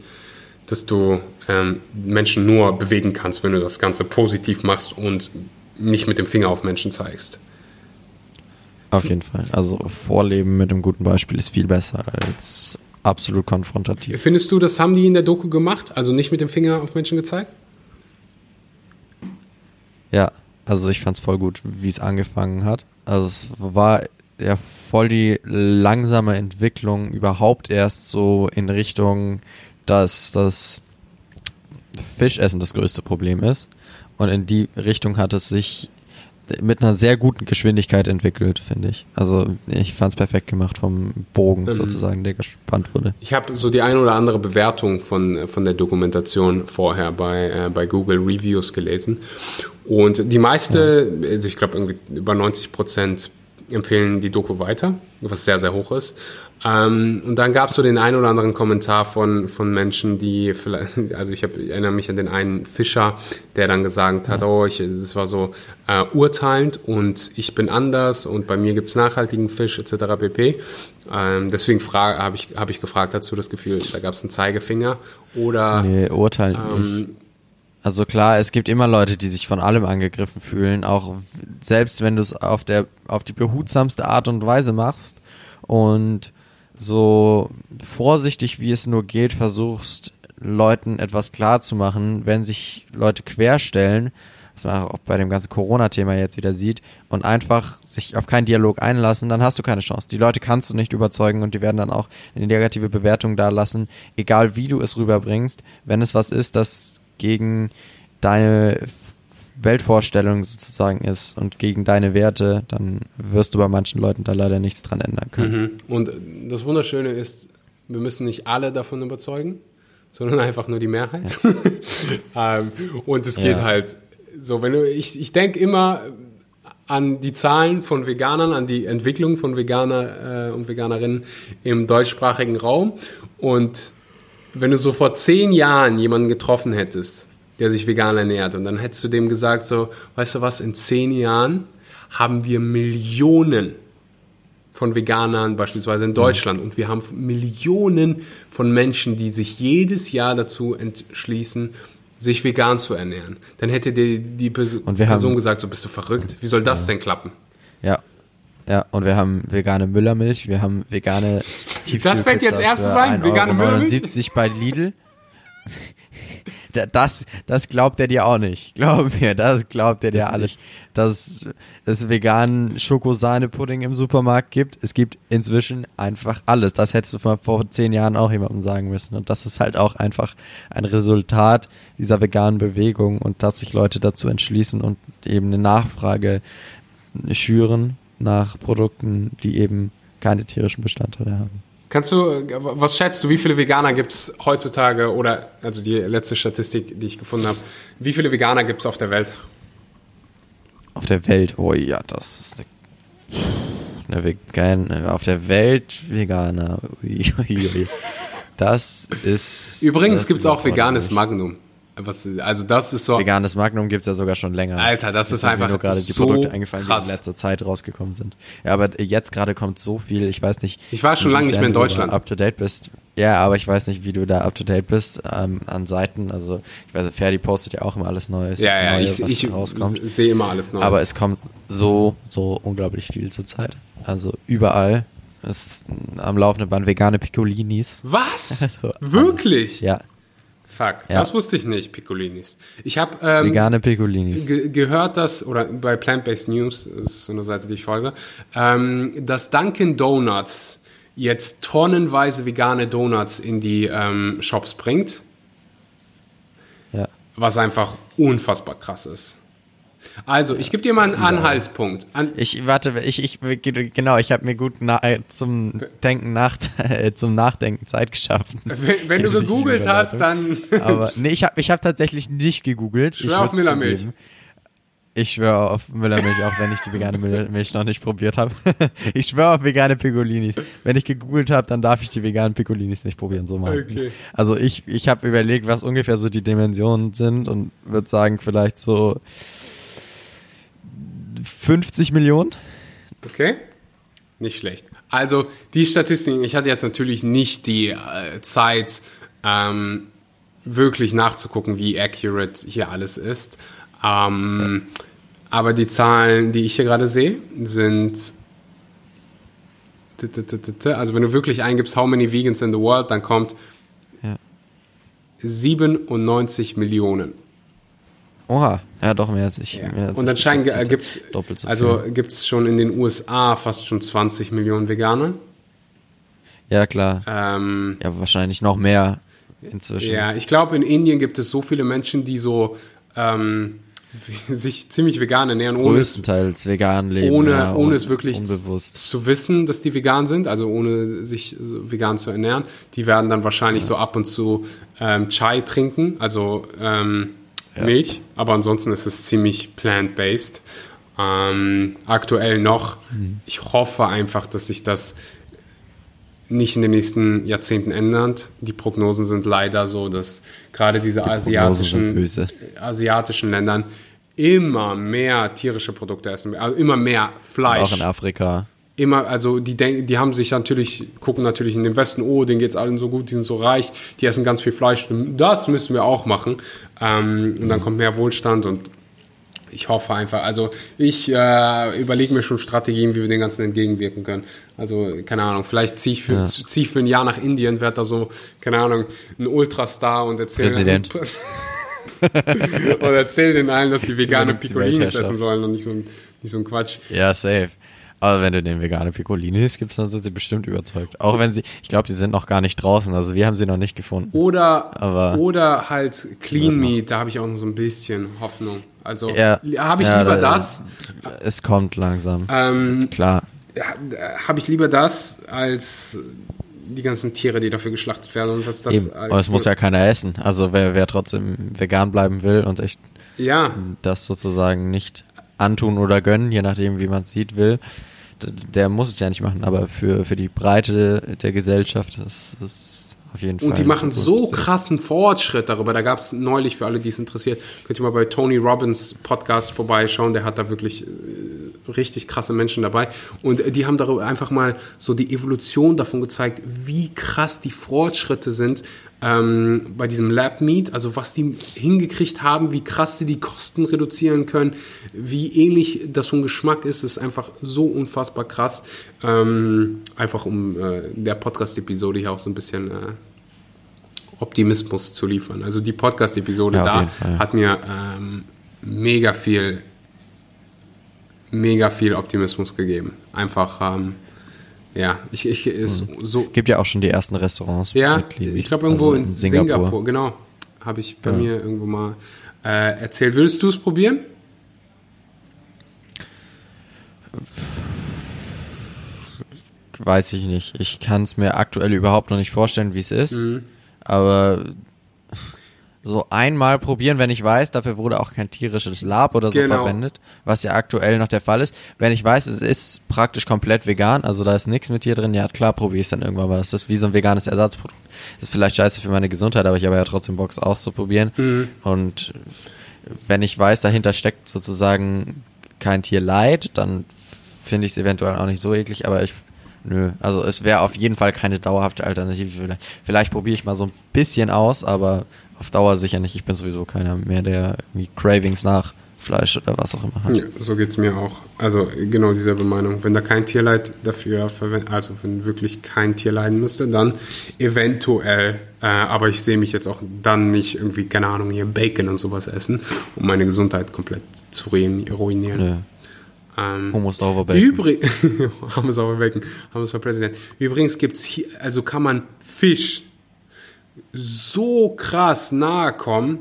[SPEAKER 1] dass du ähm, Menschen nur bewegen kannst, wenn du das Ganze positiv machst und nicht mit dem Finger auf Menschen zeigst.
[SPEAKER 2] Auf jeden Fall. Also Vorleben mit einem guten Beispiel ist viel besser als absolut konfrontativ.
[SPEAKER 1] Findest du, das haben die in der Doku gemacht? Also nicht mit dem Finger auf Menschen gezeigt?
[SPEAKER 2] Ja, also ich fand es voll gut, wie es angefangen hat. Also es war ja voll die langsame Entwicklung überhaupt erst so in Richtung, dass das Fischessen das größte Problem ist. Und in die Richtung hat es sich mit einer sehr guten Geschwindigkeit entwickelt, finde ich. Also ich fand es perfekt gemacht vom Bogen ähm, sozusagen, der gespannt wurde.
[SPEAKER 1] Ich habe so die ein oder andere Bewertung von, von der Dokumentation vorher bei, äh, bei Google Reviews gelesen. Und die meiste, ja. also ich glaube über 90 Prozent empfehlen die Doku weiter, was sehr, sehr hoch ist. Ähm, und dann gab es so den einen oder anderen Kommentar von, von Menschen, die vielleicht, also ich, hab, ich erinnere mich an den einen Fischer, der dann gesagt hat, oh, ich, das war so äh, urteilend und ich bin anders und bei mir gibt es nachhaltigen Fisch etc. pp. Ähm, deswegen habe ich, hab ich gefragt dazu das Gefühl, da gab es einen Zeigefinger oder...
[SPEAKER 2] Nee, urteilen ähm, also klar, es gibt immer Leute, die sich von allem angegriffen fühlen, auch selbst wenn du es auf der auf die behutsamste Art und Weise machst und so vorsichtig wie es nur geht versuchst, Leuten etwas klar zu machen, wenn sich Leute querstellen, was man auch bei dem ganzen Corona-Thema jetzt wieder sieht, und einfach sich auf keinen Dialog einlassen, dann hast du keine Chance. Die Leute kannst du nicht überzeugen und die werden dann auch eine negative Bewertung da lassen, egal wie du es rüberbringst. Wenn es was ist, das gegen deine Weltvorstellung sozusagen ist und gegen deine Werte, dann wirst du bei manchen Leuten da leider nichts dran ändern können.
[SPEAKER 1] Mhm. Und das Wunderschöne ist, wir müssen nicht alle davon überzeugen, sondern einfach nur die Mehrheit. Ja. ähm, und es geht ja. halt so, wenn du, ich, ich denke immer an die Zahlen von Veganern, an die Entwicklung von Veganer äh, und Veganerinnen im deutschsprachigen Raum. Und wenn du so vor zehn Jahren jemanden getroffen hättest, der sich vegan ernährt, und dann hättest du dem gesagt, so, weißt du was, in zehn Jahren haben wir Millionen von Veganern beispielsweise in Deutschland und wir haben Millionen von Menschen, die sich jedes Jahr dazu entschließen, sich vegan zu ernähren. Dann hätte die, die Person, haben, gesagt, so bist du verrückt, wie soll das ja. denn klappen?
[SPEAKER 2] Ja, ja, und wir haben vegane Müllermilch, wir haben vegane
[SPEAKER 1] Das fällt jetzt erstes ein, vegane Müllermilch?
[SPEAKER 2] 70 bei Lidl. das, das glaubt er dir auch nicht. Glaub mir, das glaubt er dir alles. Dass es veganen Schokosahne-Pudding im Supermarkt gibt. Es gibt inzwischen einfach alles. Das hättest du vor, vor zehn Jahren auch jemandem sagen müssen. Und das ist halt auch einfach ein Resultat dieser veganen Bewegung und dass sich Leute dazu entschließen und eben eine Nachfrage schüren nach Produkten, die eben keine tierischen Bestandteile haben.
[SPEAKER 1] Kannst du, was schätzt du, wie viele Veganer gibt es heutzutage oder, also die letzte Statistik, die ich gefunden habe, wie viele Veganer gibt es auf der Welt?
[SPEAKER 2] Auf der Welt, oh ja, das ist eine, eine Vegan, auf der Welt Veganer. Ui, ui, ui. Das ist.
[SPEAKER 1] Übrigens gibt es auch veganes Magnum. Was, also das ist so.
[SPEAKER 2] Veganes Magnum gibt es ja sogar schon länger.
[SPEAKER 1] Alter, das jetzt ist einfach nur gerade
[SPEAKER 2] die so Produkte eingefallen, krass. die in letzter Zeit rausgekommen sind. Ja, aber jetzt gerade kommt so viel. Ich weiß nicht.
[SPEAKER 1] Ich war schon lange nicht mehr in Deutschland.
[SPEAKER 2] Up to date bist. Ja, aber ich weiß nicht, wie du da up to date bist ähm, an Seiten. Also ich weiß, Ferdi postet ja auch immer alles Neues.
[SPEAKER 1] Ja, ja,
[SPEAKER 2] Neues,
[SPEAKER 1] ich, ich, ich sehe immer alles Neues.
[SPEAKER 2] Aber es kommt so, so unglaublich viel zur Zeit. Also überall ist am laufenden Band vegane Piccolinis.
[SPEAKER 1] Was? Also, Wirklich?
[SPEAKER 2] Ja.
[SPEAKER 1] Fuck, ja. das wusste ich nicht, Piccolinis. Ich habe ähm,
[SPEAKER 2] vegane Piccolinis
[SPEAKER 1] ge gehört, dass oder bei Plant-Based News das ist so eine Seite, die ich folge, ähm, dass Dunkin' Donuts jetzt tonnenweise vegane Donuts in die ähm, Shops bringt.
[SPEAKER 2] Ja.
[SPEAKER 1] Was einfach unfassbar krass ist. Also, ich gebe dir mal einen Anhaltspunkt. An
[SPEAKER 2] ich warte, ich, ich genau, ich habe mir gut na, äh, zum Denken nach, äh, zum Nachdenken Zeit geschaffen.
[SPEAKER 1] Wenn, wenn du gegoogelt hast, dann.
[SPEAKER 2] Aber nee, ich habe ich hab tatsächlich nicht gegoogelt.
[SPEAKER 1] Schwör auf Müllermilch.
[SPEAKER 2] Ich schwöre auf Müllermilch, auch wenn ich die vegane Müllermilch noch nicht probiert habe. ich schwöre auf vegane Piccolinis. Wenn ich gegoogelt habe, dann darf ich die veganen Piccolinis nicht probieren, so Okay. Also ich, ich habe überlegt, was ungefähr so die Dimensionen sind und würde sagen, vielleicht so 50 Millionen.
[SPEAKER 1] Okay. Nicht schlecht. Also die Statistiken, ich hatte jetzt natürlich nicht die äh, Zeit, ähm, wirklich nachzugucken, wie accurate hier alles ist. Ähm, aber die Zahlen, die ich hier gerade sehe, sind. Also wenn du wirklich eingibst, how many vegans in the world, dann kommt ja. 97 Millionen.
[SPEAKER 2] Oha, ja doch mehr als ich.
[SPEAKER 1] Ja.
[SPEAKER 2] Mehr als
[SPEAKER 1] und anscheinend gibt es so also gibt's schon in den USA fast schon 20 Millionen Veganer.
[SPEAKER 2] Ja, klar.
[SPEAKER 1] Ähm,
[SPEAKER 2] ja, wahrscheinlich noch mehr inzwischen.
[SPEAKER 1] Ja, ich glaube, in Indien gibt es so viele Menschen, die so ähm, sich ziemlich vegan ernähren.
[SPEAKER 2] Größtenteils vegan leben.
[SPEAKER 1] Ohne, ja, ohne es wirklich unbewusst. zu wissen, dass die vegan sind, also ohne sich vegan zu ernähren. Die werden dann wahrscheinlich ja. so ab und zu ähm, Chai trinken, also ähm. Milch, aber ansonsten ist es ziemlich plant-based. Ähm, aktuell noch. Mhm. Ich hoffe einfach, dass sich das nicht in den nächsten Jahrzehnten ändert. Die Prognosen sind leider so, dass gerade diese die asiatischen, asiatischen Ländern immer mehr tierische Produkte essen, also immer mehr Fleisch.
[SPEAKER 2] auch in Afrika
[SPEAKER 1] immer, also die denken, die haben sich natürlich, gucken natürlich in den Westen, oh, denen geht's allen so gut, die sind so reich, die essen ganz viel Fleisch. Das müssen wir auch machen. Ähm, und dann kommt mehr Wohlstand und ich hoffe einfach. Also ich äh, überlege mir schon Strategien, wie wir den Ganzen entgegenwirken können. Also keine Ahnung, vielleicht ziehe ich, für, ja. zieh ich für ein Jahr nach Indien, werde da so, keine Ahnung, ein Ultrastar und erzähle...
[SPEAKER 2] Präsident.
[SPEAKER 1] und erzähle den allen, dass die vegane Piccolinis essen sollen und nicht so, ein, nicht so ein Quatsch.
[SPEAKER 2] Ja, safe. Aber wenn du den vegane Piccolinis gibst, dann sind sie bestimmt überzeugt. Auch wenn sie, ich glaube, die sind noch gar nicht draußen. Also wir haben sie noch nicht gefunden.
[SPEAKER 1] Oder, Aber, oder halt Clean Meat, da habe ich auch noch so ein bisschen Hoffnung. Also
[SPEAKER 2] ja,
[SPEAKER 1] habe ich ja, lieber das.
[SPEAKER 2] Es kommt langsam.
[SPEAKER 1] Ähm,
[SPEAKER 2] Klar.
[SPEAKER 1] Habe ich lieber das als die ganzen Tiere, die dafür geschlachtet werden und was das.
[SPEAKER 2] Aber es muss ja keiner essen. Also wer, wer trotzdem vegan bleiben will und echt
[SPEAKER 1] ja.
[SPEAKER 2] das sozusagen nicht antun oder gönnen, je nachdem, wie man es sieht, will, der muss es ja nicht machen. Aber für, für die Breite der Gesellschaft ist es auf jeden Fall.
[SPEAKER 1] Und die machen so krassen Fortschritt darüber. Da gab es neulich, für alle, die es interessiert, könnt ihr mal bei Tony Robbins Podcast vorbeischauen. Der hat da wirklich äh, richtig krasse Menschen dabei. Und äh, die haben darüber einfach mal so die Evolution davon gezeigt, wie krass die Fortschritte sind ähm, bei diesem Lab Meat. Also was die hingekriegt haben, wie krass die die Kosten reduzieren können, wie ähnlich das vom Geschmack ist, ist einfach so unfassbar krass. Ähm, einfach um äh, der Podcast-Episode hier auch so ein bisschen äh, Optimismus zu liefern. Also die Podcast-Episode ja, da hat mir ähm, mega viel, mega viel Optimismus gegeben. Einfach, ähm, ja, ich, ich ist mhm. so.
[SPEAKER 2] Gibt ja auch schon die ersten Restaurants.
[SPEAKER 1] Ja, ich glaube irgendwo also in, in Singapur. Singapur genau. Habe ich bei ja. mir irgendwo mal äh, erzählt. Würdest du es probieren?
[SPEAKER 2] Weiß ich nicht. Ich kann es mir aktuell überhaupt noch nicht vorstellen, wie es ist. Mhm. Aber so einmal probieren, wenn ich weiß, dafür wurde auch kein tierisches Lab oder so genau. verwendet, was ja aktuell noch der Fall ist. Wenn ich weiß, es ist praktisch komplett vegan, also da ist nichts mit Tier drin, ja klar, probiere ich es dann irgendwann mal. Das ist wie so ein veganes Ersatzprodukt. Das ist vielleicht scheiße für meine Gesundheit, aber ich habe ja trotzdem Bock, es auszuprobieren. Mhm. Und wenn ich weiß, dahinter steckt sozusagen kein Tierleid, dann finde ich es eventuell auch nicht so eklig, aber ich Nö, also es wäre auf jeden Fall keine dauerhafte Alternative. Vielleicht, vielleicht probiere ich mal so ein bisschen aus, aber auf Dauer sicher nicht. Ich bin sowieso keiner mehr, der irgendwie Cravings nach Fleisch oder was auch immer hat.
[SPEAKER 1] Ja, so geht es mir auch. Also genau dieselbe Meinung. Wenn da kein Tierleid dafür verwendet, also wenn wirklich kein Tier leiden müsste, dann eventuell, äh, aber ich sehe mich jetzt auch dann nicht irgendwie, keine Ahnung, hier Bacon und sowas essen, um meine Gesundheit komplett zu ruinieren. Ja.
[SPEAKER 2] Ähm, Hummus Overbacon.
[SPEAKER 1] Übrigens, Hummus Overbacon, Hummus for President. Übrigens gibt es hier, also kann man Fisch so krass nahe kommen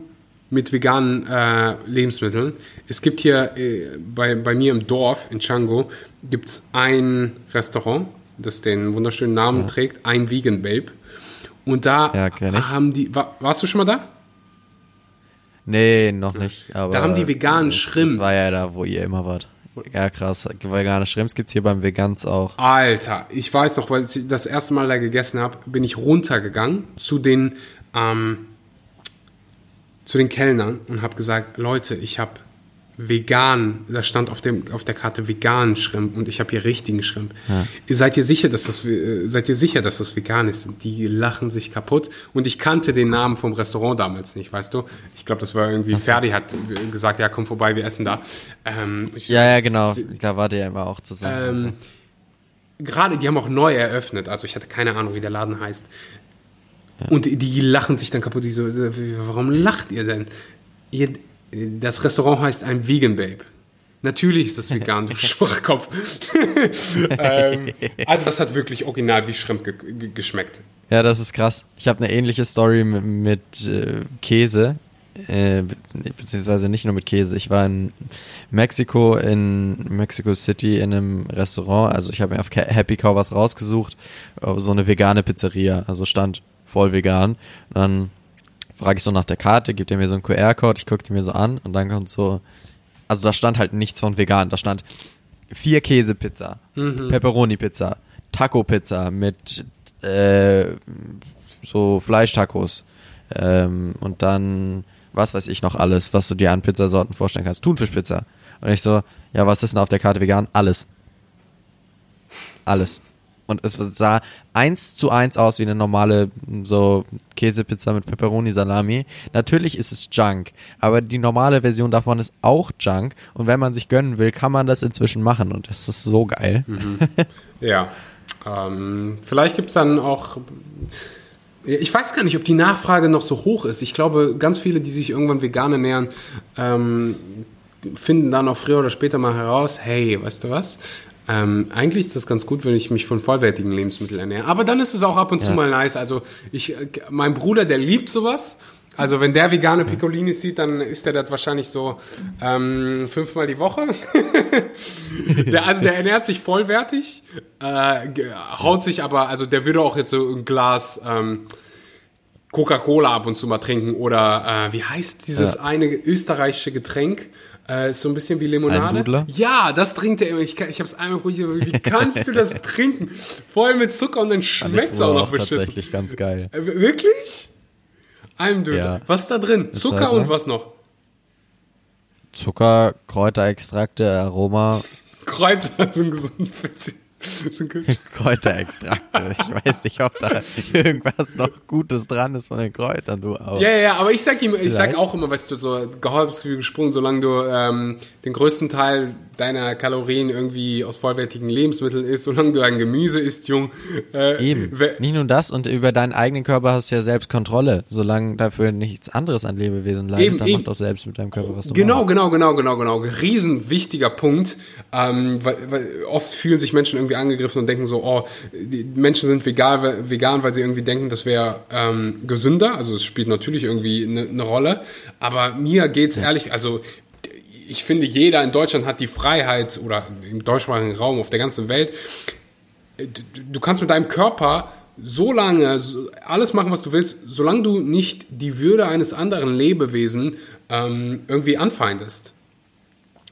[SPEAKER 1] mit veganen äh, Lebensmitteln. Es gibt hier äh, bei, bei mir im Dorf in Chango gibt es ein Restaurant, das den wunderschönen Namen ja. trägt, ein Vegan Babe. Und da
[SPEAKER 2] ja,
[SPEAKER 1] haben die, war, warst du schon mal da?
[SPEAKER 2] Nee, noch nicht. Aber
[SPEAKER 1] da haben die veganen das, Schrimp.
[SPEAKER 2] Das war ja da, wo ihr immer wart. Ja, krass. Vegane Shrimps gibt es hier beim Vegans auch.
[SPEAKER 1] Alter, ich weiß noch, weil ich das erste Mal da gegessen habe, bin ich runtergegangen zu den, ähm, zu den Kellnern und habe gesagt, Leute, ich habe vegan, da stand auf, dem, auf der Karte veganen Shrimp und ich habe hier richtigen Shrimp. Ja. Seid ihr sicher, dass das äh, seid ihr sicher, dass das vegan ist? Die lachen sich kaputt und ich kannte den Namen vom Restaurant damals nicht, weißt du? Ich glaube, das war irgendwie? Ferdi hat gesagt, ja, komm vorbei, wir essen da. Ähm,
[SPEAKER 2] ich, ja, ja, genau. Da war der ja immer auch zusammen. Ähm.
[SPEAKER 1] Gerade, die haben auch neu eröffnet, also ich hatte keine Ahnung, wie der Laden heißt. Ja. Und die lachen sich dann kaputt. Die so, warum lacht ihr denn? Ihr, das Restaurant heißt ein Vegan Babe. Natürlich ist das vegan, du Schwachkopf. ähm, also das hat wirklich original wie Shrimp ge ge geschmeckt.
[SPEAKER 2] Ja, das ist krass. Ich habe eine ähnliche Story mit, mit äh, Käse, äh, beziehungsweise nicht nur mit Käse. Ich war in Mexiko, in Mexico City in einem Restaurant. Also ich habe mir auf Happy Cow was rausgesucht, so eine vegane Pizzeria. Also stand voll vegan. Und dann frage ich so nach der Karte, gibt er mir so einen QR-Code, ich gucke die mir so an und dann kommt so, also da stand halt nichts von vegan, da stand vier Käsepizza, mhm. Pepperoni-Pizza, Taco-Pizza mit äh, so Fleischtacos ähm, und dann was weiß ich noch alles, was du dir an Pizzasorten vorstellen kannst. Thunfischpizza. Und ich so, ja, was ist denn auf der Karte vegan? Alles. Alles. Und es sah eins zu eins aus wie eine normale so Käsepizza mit Pepperoni Salami. Natürlich ist es Junk, aber die normale Version davon ist auch Junk und wenn man sich gönnen will, kann man das inzwischen machen und das ist so geil.
[SPEAKER 1] Mhm. Ja, ähm, vielleicht gibt es dann auch ich weiß gar nicht, ob die Nachfrage noch so hoch ist. Ich glaube, ganz viele, die sich irgendwann vegan ernähren, ähm, finden dann auch früher oder später mal heraus, hey, weißt du was? Ähm, eigentlich ist das ganz gut, wenn ich mich von vollwertigen Lebensmitteln ernähre. Aber dann ist es auch ab und zu mal nice. Also ich, mein Bruder, der liebt sowas. Also wenn der vegane Piccolini sieht, dann ist der das wahrscheinlich so ähm, fünfmal die Woche. der, also der ernährt sich vollwertig, äh, haut sich aber, also der würde auch jetzt so ein Glas ähm, Coca-Cola ab und zu mal trinken oder äh, wie heißt dieses ja. eine österreichische Getränk? Äh, ist so ein bisschen wie Limonade. Ja, das trinkt er immer. Ich, ich habe es einmal probiert. Wie kannst du das trinken? Voll mit Zucker und dann schmeckt es auch noch beschissen.
[SPEAKER 2] tatsächlich ganz geil.
[SPEAKER 1] Äh, wirklich? Almdöter. Ja. Was ist da drin? Ist Zucker und was noch?
[SPEAKER 2] Zucker, Kräuterextrakte, Aroma.
[SPEAKER 1] Kräuter sind gesund für dich.
[SPEAKER 2] Kräuterextrakte. Ich weiß nicht, ob da irgendwas noch Gutes dran ist von den Kräutern, du
[SPEAKER 1] auch. Ja, ja, aber ich sag ihm, ich sag auch immer, weißt du, so wie gesprungen, solange du ähm, den größten Teil deiner Kalorien irgendwie aus vollwertigen Lebensmitteln isst, solange du ein Gemüse isst, Jung.
[SPEAKER 2] Äh, Eben. Nicht nur das, und über deinen eigenen Körper hast du ja selbst Kontrolle. Solange dafür nichts anderes an Lebewesen leidet, eben, dann eben. mach doch selbst mit deinem Körper, was du
[SPEAKER 1] Genau, machst. genau, genau, genau, genau. Riesen wichtiger Punkt, ähm, weil, weil oft fühlen sich Menschen irgendwie angegriffen und denken so, oh, die Menschen sind vegan, vegan weil sie irgendwie denken, das wäre ähm, gesünder. Also es spielt natürlich irgendwie eine ne Rolle. Aber mir geht's ja. ehrlich, also ich finde, jeder in Deutschland hat die Freiheit oder im deutschsprachigen Raum auf der ganzen Welt. Du kannst mit deinem Körper so lange alles machen, was du willst, solange du nicht die Würde eines anderen Lebewesen ähm, irgendwie anfeindest.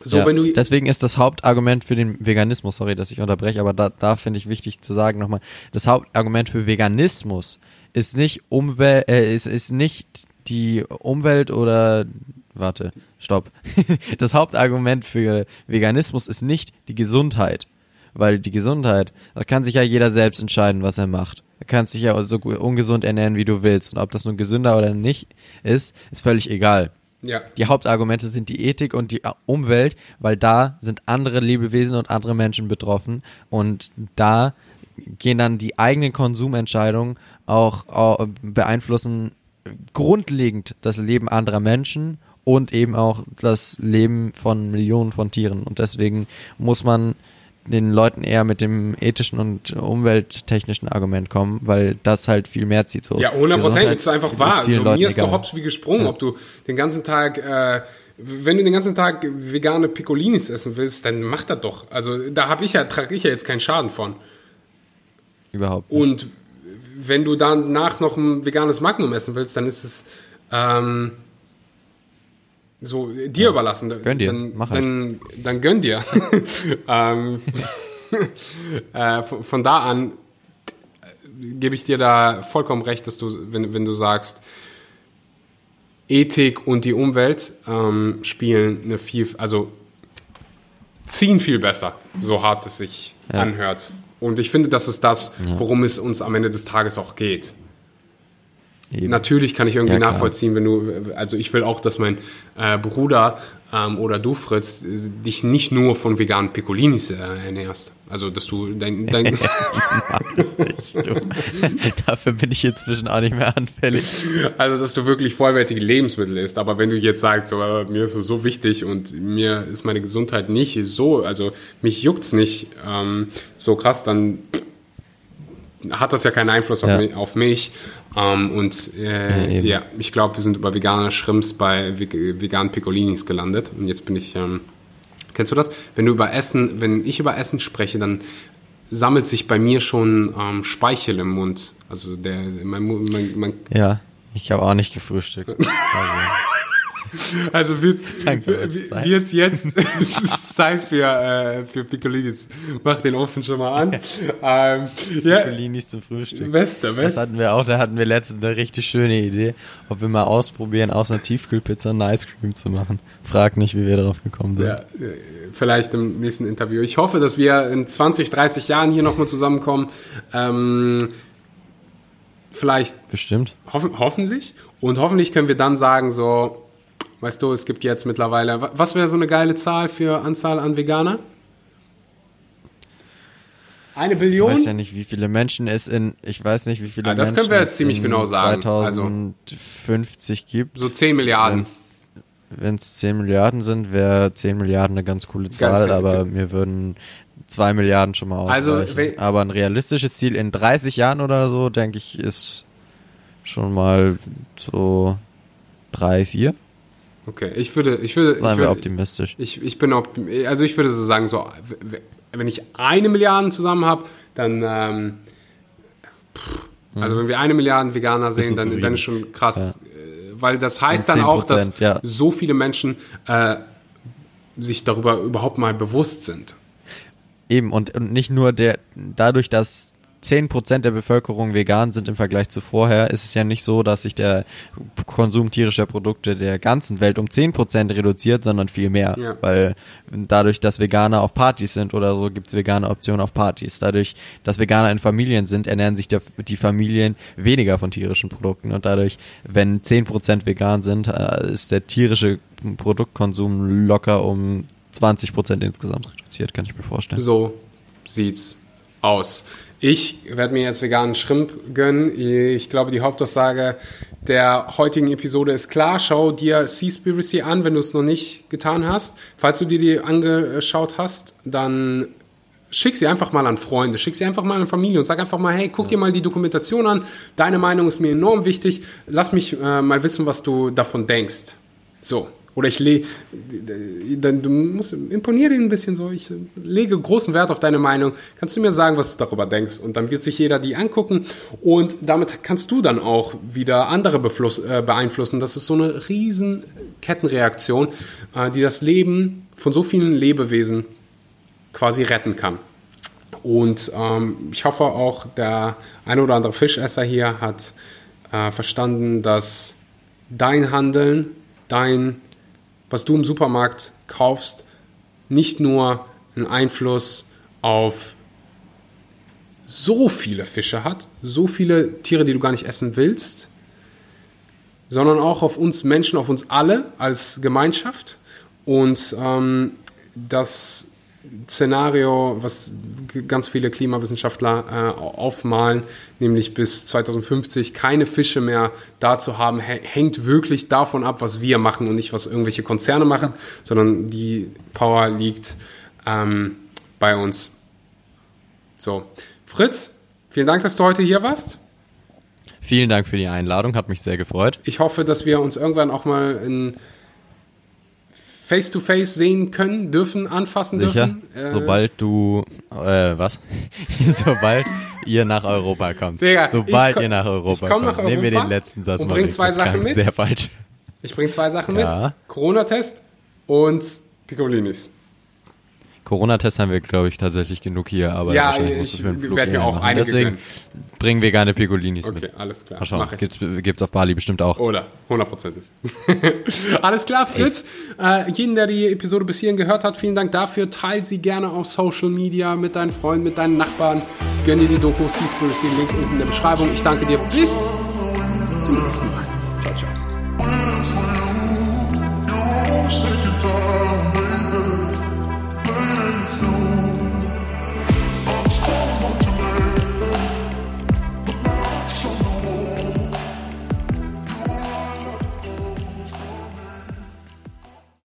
[SPEAKER 2] So, ja, wenn du deswegen ist das Hauptargument für den Veganismus, sorry, dass ich unterbreche, aber da, da finde ich wichtig zu sagen nochmal, das Hauptargument für Veganismus ist nicht Umwelt, äh, ist, ist nicht die Umwelt oder warte, stopp. Das Hauptargument für Veganismus ist nicht die Gesundheit. Weil die Gesundheit, da kann sich ja jeder selbst entscheiden, was er macht. Er kann sich ja so ungesund ernähren, wie du willst. Und ob das nun gesünder oder nicht ist, ist völlig egal. Ja. Die Hauptargumente sind die Ethik und die Umwelt, weil da sind andere Lebewesen und andere Menschen betroffen. Und da gehen dann die eigenen Konsumentscheidungen auch, auch beeinflussen grundlegend das Leben anderer Menschen und eben auch das Leben von Millionen von Tieren. Und deswegen muss man den Leuten eher mit dem ethischen und umwelttechnischen Argument kommen, weil das halt viel mehr zieht. So
[SPEAKER 1] ja, 100 Prozent ist einfach wahr. Ist also, mir ist gehops wie gesprungen, ja. ob du den ganzen Tag, äh, wenn du den ganzen Tag vegane Piccolinis essen willst, dann mach das doch. Also da habe ich ja, trage ich ja jetzt keinen Schaden von.
[SPEAKER 2] Überhaupt. Nicht.
[SPEAKER 1] Und wenn du danach noch ein veganes Magnum essen willst, dann ist es ähm, so dir ja. überlassen.
[SPEAKER 2] Gönn dir. Dann, Mach halt.
[SPEAKER 1] dann, dann gönn dir. ähm, äh, von, von, da an gebe ich dir da vollkommen recht, dass du, wenn, wenn du sagst, Ethik und die Umwelt ähm, spielen eine viel, also ziehen viel besser, so hart es sich ja. anhört. Und ich finde, das ist das, worum es uns am Ende des Tages auch geht. Eben. Natürlich kann ich irgendwie ja, nachvollziehen, wenn du, also ich will auch, dass mein äh, Bruder ähm, oder du, Fritz, dich nicht nur von veganen Piccolinis äh, ernährst. Also, dass du dein. dein.
[SPEAKER 2] Dafür bin ich inzwischen auch nicht mehr anfällig.
[SPEAKER 1] Also, dass du wirklich vollwertige Lebensmittel isst. Aber wenn du jetzt sagst, so, äh, mir ist es so wichtig und mir ist meine Gesundheit nicht so, also mich juckt's nicht ähm, so krass, dann hat das ja keinen Einfluss auf, ja. mich, auf mich. Ähm, und äh, ja, ja, ich glaube, wir sind über vegane Shrimps bei veganen Piccolinis gelandet. Und jetzt bin ich, ähm, kennst du das? Wenn du über Essen, wenn ich über Essen spreche, dann sammelt sich bei mir schon ähm, Speichel im Mund. Also der, mein, mein, mein
[SPEAKER 2] Ja, ich habe auch nicht gefrühstückt.
[SPEAKER 1] Also wird es jetzt, Zeit für, äh, für Piccolinis. Mach den Ofen schon mal an. ähm, ja,
[SPEAKER 2] Piccolinis zum Frühstück.
[SPEAKER 1] Beste,
[SPEAKER 2] Das
[SPEAKER 1] beste.
[SPEAKER 2] hatten wir auch, da hatten wir letztens eine richtig schöne Idee, ob wir mal ausprobieren, aus einer Tiefkühlpizza ein Ice Cream zu machen. Frag nicht, wie wir darauf gekommen sind.
[SPEAKER 1] Ja, äh, vielleicht im nächsten Interview. Ich hoffe, dass wir in 20, 30 Jahren hier nochmal zusammenkommen. Ähm, vielleicht
[SPEAKER 2] Bestimmt.
[SPEAKER 1] hoffen, hoffentlich. Und hoffentlich können wir dann sagen, so, weißt du, es gibt jetzt mittlerweile, wa- was wäre so eine geile Zahl für Anzahl an Veganer? Eine
[SPEAKER 2] Ich
[SPEAKER 1] Billion?
[SPEAKER 2] weiß ja nicht, wie viele Menschen es in, ich weiß nicht, wie viele
[SPEAKER 1] Ah, das
[SPEAKER 2] Menschen
[SPEAKER 1] können wir jetzt ziemlich genau sagen. Also-
[SPEAKER 2] 2050 gibt.
[SPEAKER 1] so 10 Milliarden.
[SPEAKER 2] Wenn es 10 Milliarden sind, wäre 10 Milliarden eine ganz coole Zahl,
[SPEAKER 1] Ganz-
[SPEAKER 2] aber mir würden 2 Milliarden schon mal
[SPEAKER 1] Also,
[SPEAKER 2] ausreichen.
[SPEAKER 1] wenn-
[SPEAKER 2] aber ein realistisches Ziel in 30 Jahren oder so, denke ich, ist schon mal so 3, 4.
[SPEAKER 1] Okay, ich würde, ich würde, ich
[SPEAKER 2] Seien wir
[SPEAKER 1] würde,
[SPEAKER 2] optimistisch.
[SPEAKER 1] ich, ich bin optim also ich würde so sagen, so, wenn ich eine Milliarde zusammen habe, dann, ähm, pff, also wenn wir eine Milliarde Veganer sehen, dann, dann ist schon krass, äh, weil das heißt dann auch, dass
[SPEAKER 2] 10%, ja.
[SPEAKER 1] so viele Menschen äh, sich darüber überhaupt mal bewusst sind.
[SPEAKER 2] Eben, und, und nicht nur der, dadurch, dass 10% der Bevölkerung vegan sind im Vergleich zu vorher, ist es ja nicht so, dass sich der Konsum tierischer Produkte der ganzen Welt um 10% reduziert, sondern viel mehr.
[SPEAKER 1] Ja.
[SPEAKER 2] Weil dadurch, dass Veganer auf Partys sind oder so, gibt es vegane Optionen auf Partys. Dadurch, dass Veganer in Familien sind, ernähren sich der, die Familien weniger von tierischen Produkten. Und dadurch, wenn 10% vegan sind, äh, ist der tierische Produktkonsum locker um 20% insgesamt reduziert, kann ich mir vorstellen.
[SPEAKER 1] So sieht's aus. Ich werde mir jetzt veganen Shrimp gönnen. Ich glaube, die Hauptaussage der heutigen Episode ist klar. Schau dir Seaspiracy an, wenn du es noch nicht getan hast. Falls du dir die angeschaut hast, dann schick sie einfach mal an Freunde, schick sie einfach mal an Familie und sag einfach mal, hey, guck dir mal die Dokumentation an. Deine Meinung ist mir enorm wichtig. Lass mich äh, mal wissen, was du davon denkst. So. Oder ich lege, du musst imponiere ein bisschen so. Ich lege großen Wert auf deine Meinung. Kannst du mir sagen, was du darüber denkst? Und dann wird sich jeder die angucken und damit kannst du dann auch wieder andere befluss, äh, beeinflussen. Das ist so eine riesen Kettenreaktion, äh, die das Leben von so vielen Lebewesen quasi retten kann. Und ähm, ich hoffe auch, der ein oder andere Fischesser hier hat äh, verstanden, dass dein Handeln, dein, was du im Supermarkt kaufst, nicht nur einen Einfluss auf so viele Fische hat, so viele Tiere, die du gar nicht essen willst, sondern auch auf uns Menschen, auf uns alle als Gemeinschaft. Und ähm, das Szenario, was ganz viele Klimawissenschaftler äh, aufmalen, nämlich bis 2050 keine Fische mehr da zu haben, hä- hängt wirklich davon ab, was wir machen und nicht, was irgendwelche Konzerne machen, sondern die Power liegt ähm, bei uns. So, Fritz, vielen Dank, dass du heute hier warst.
[SPEAKER 2] Vielen Dank für die Einladung, hat mich sehr gefreut.
[SPEAKER 1] Ich hoffe, dass wir uns irgendwann auch mal in Face-to-Face sehen können, dürfen, anfassen
[SPEAKER 2] Sicher?
[SPEAKER 1] dürfen. Äh,
[SPEAKER 2] Sobald du, äh, was? Sobald ihr nach Europa kommt.
[SPEAKER 1] Digga,
[SPEAKER 2] Sobald
[SPEAKER 1] komm-
[SPEAKER 2] ihr nach Europa
[SPEAKER 1] komm
[SPEAKER 2] kommt.
[SPEAKER 1] nach
[SPEAKER 2] Nehmen wir
[SPEAKER 1] Europa
[SPEAKER 2] den letzten Satz
[SPEAKER 1] und
[SPEAKER 2] mal
[SPEAKER 1] bring zwei
[SPEAKER 2] Das
[SPEAKER 1] Sachen mit.
[SPEAKER 2] Sehr falsch.
[SPEAKER 1] Ich bringe zwei Sachen
[SPEAKER 2] Ja.
[SPEAKER 1] mit. Corona-Test und Piccolinis.
[SPEAKER 2] Corona-Tests haben wir, glaube ich, tatsächlich genug hier, aber
[SPEAKER 1] ja,
[SPEAKER 2] wahrscheinlich
[SPEAKER 1] ich werde mir auch
[SPEAKER 2] machen.
[SPEAKER 1] einige
[SPEAKER 2] Deswegen
[SPEAKER 1] können.
[SPEAKER 2] bringen wir gerne Piccolinis
[SPEAKER 1] okay,
[SPEAKER 2] mit.
[SPEAKER 1] Okay, alles klar.
[SPEAKER 2] Mal schauen, gibt es auf Bali bestimmt auch.
[SPEAKER 1] Oder, hundertprozentig. alles klar, Fritz. Äh, jeden, der die Episode bis hierhin gehört hat, vielen Dank dafür. Teilt sie gerne auf Social Media mit deinen Freunden, mit deinen Nachbarn. Gönn dir die Doku Seaspiracy, Link unten in der Beschreibung. Ich danke dir. Bis zum nächsten Mal. Ciao, ciao.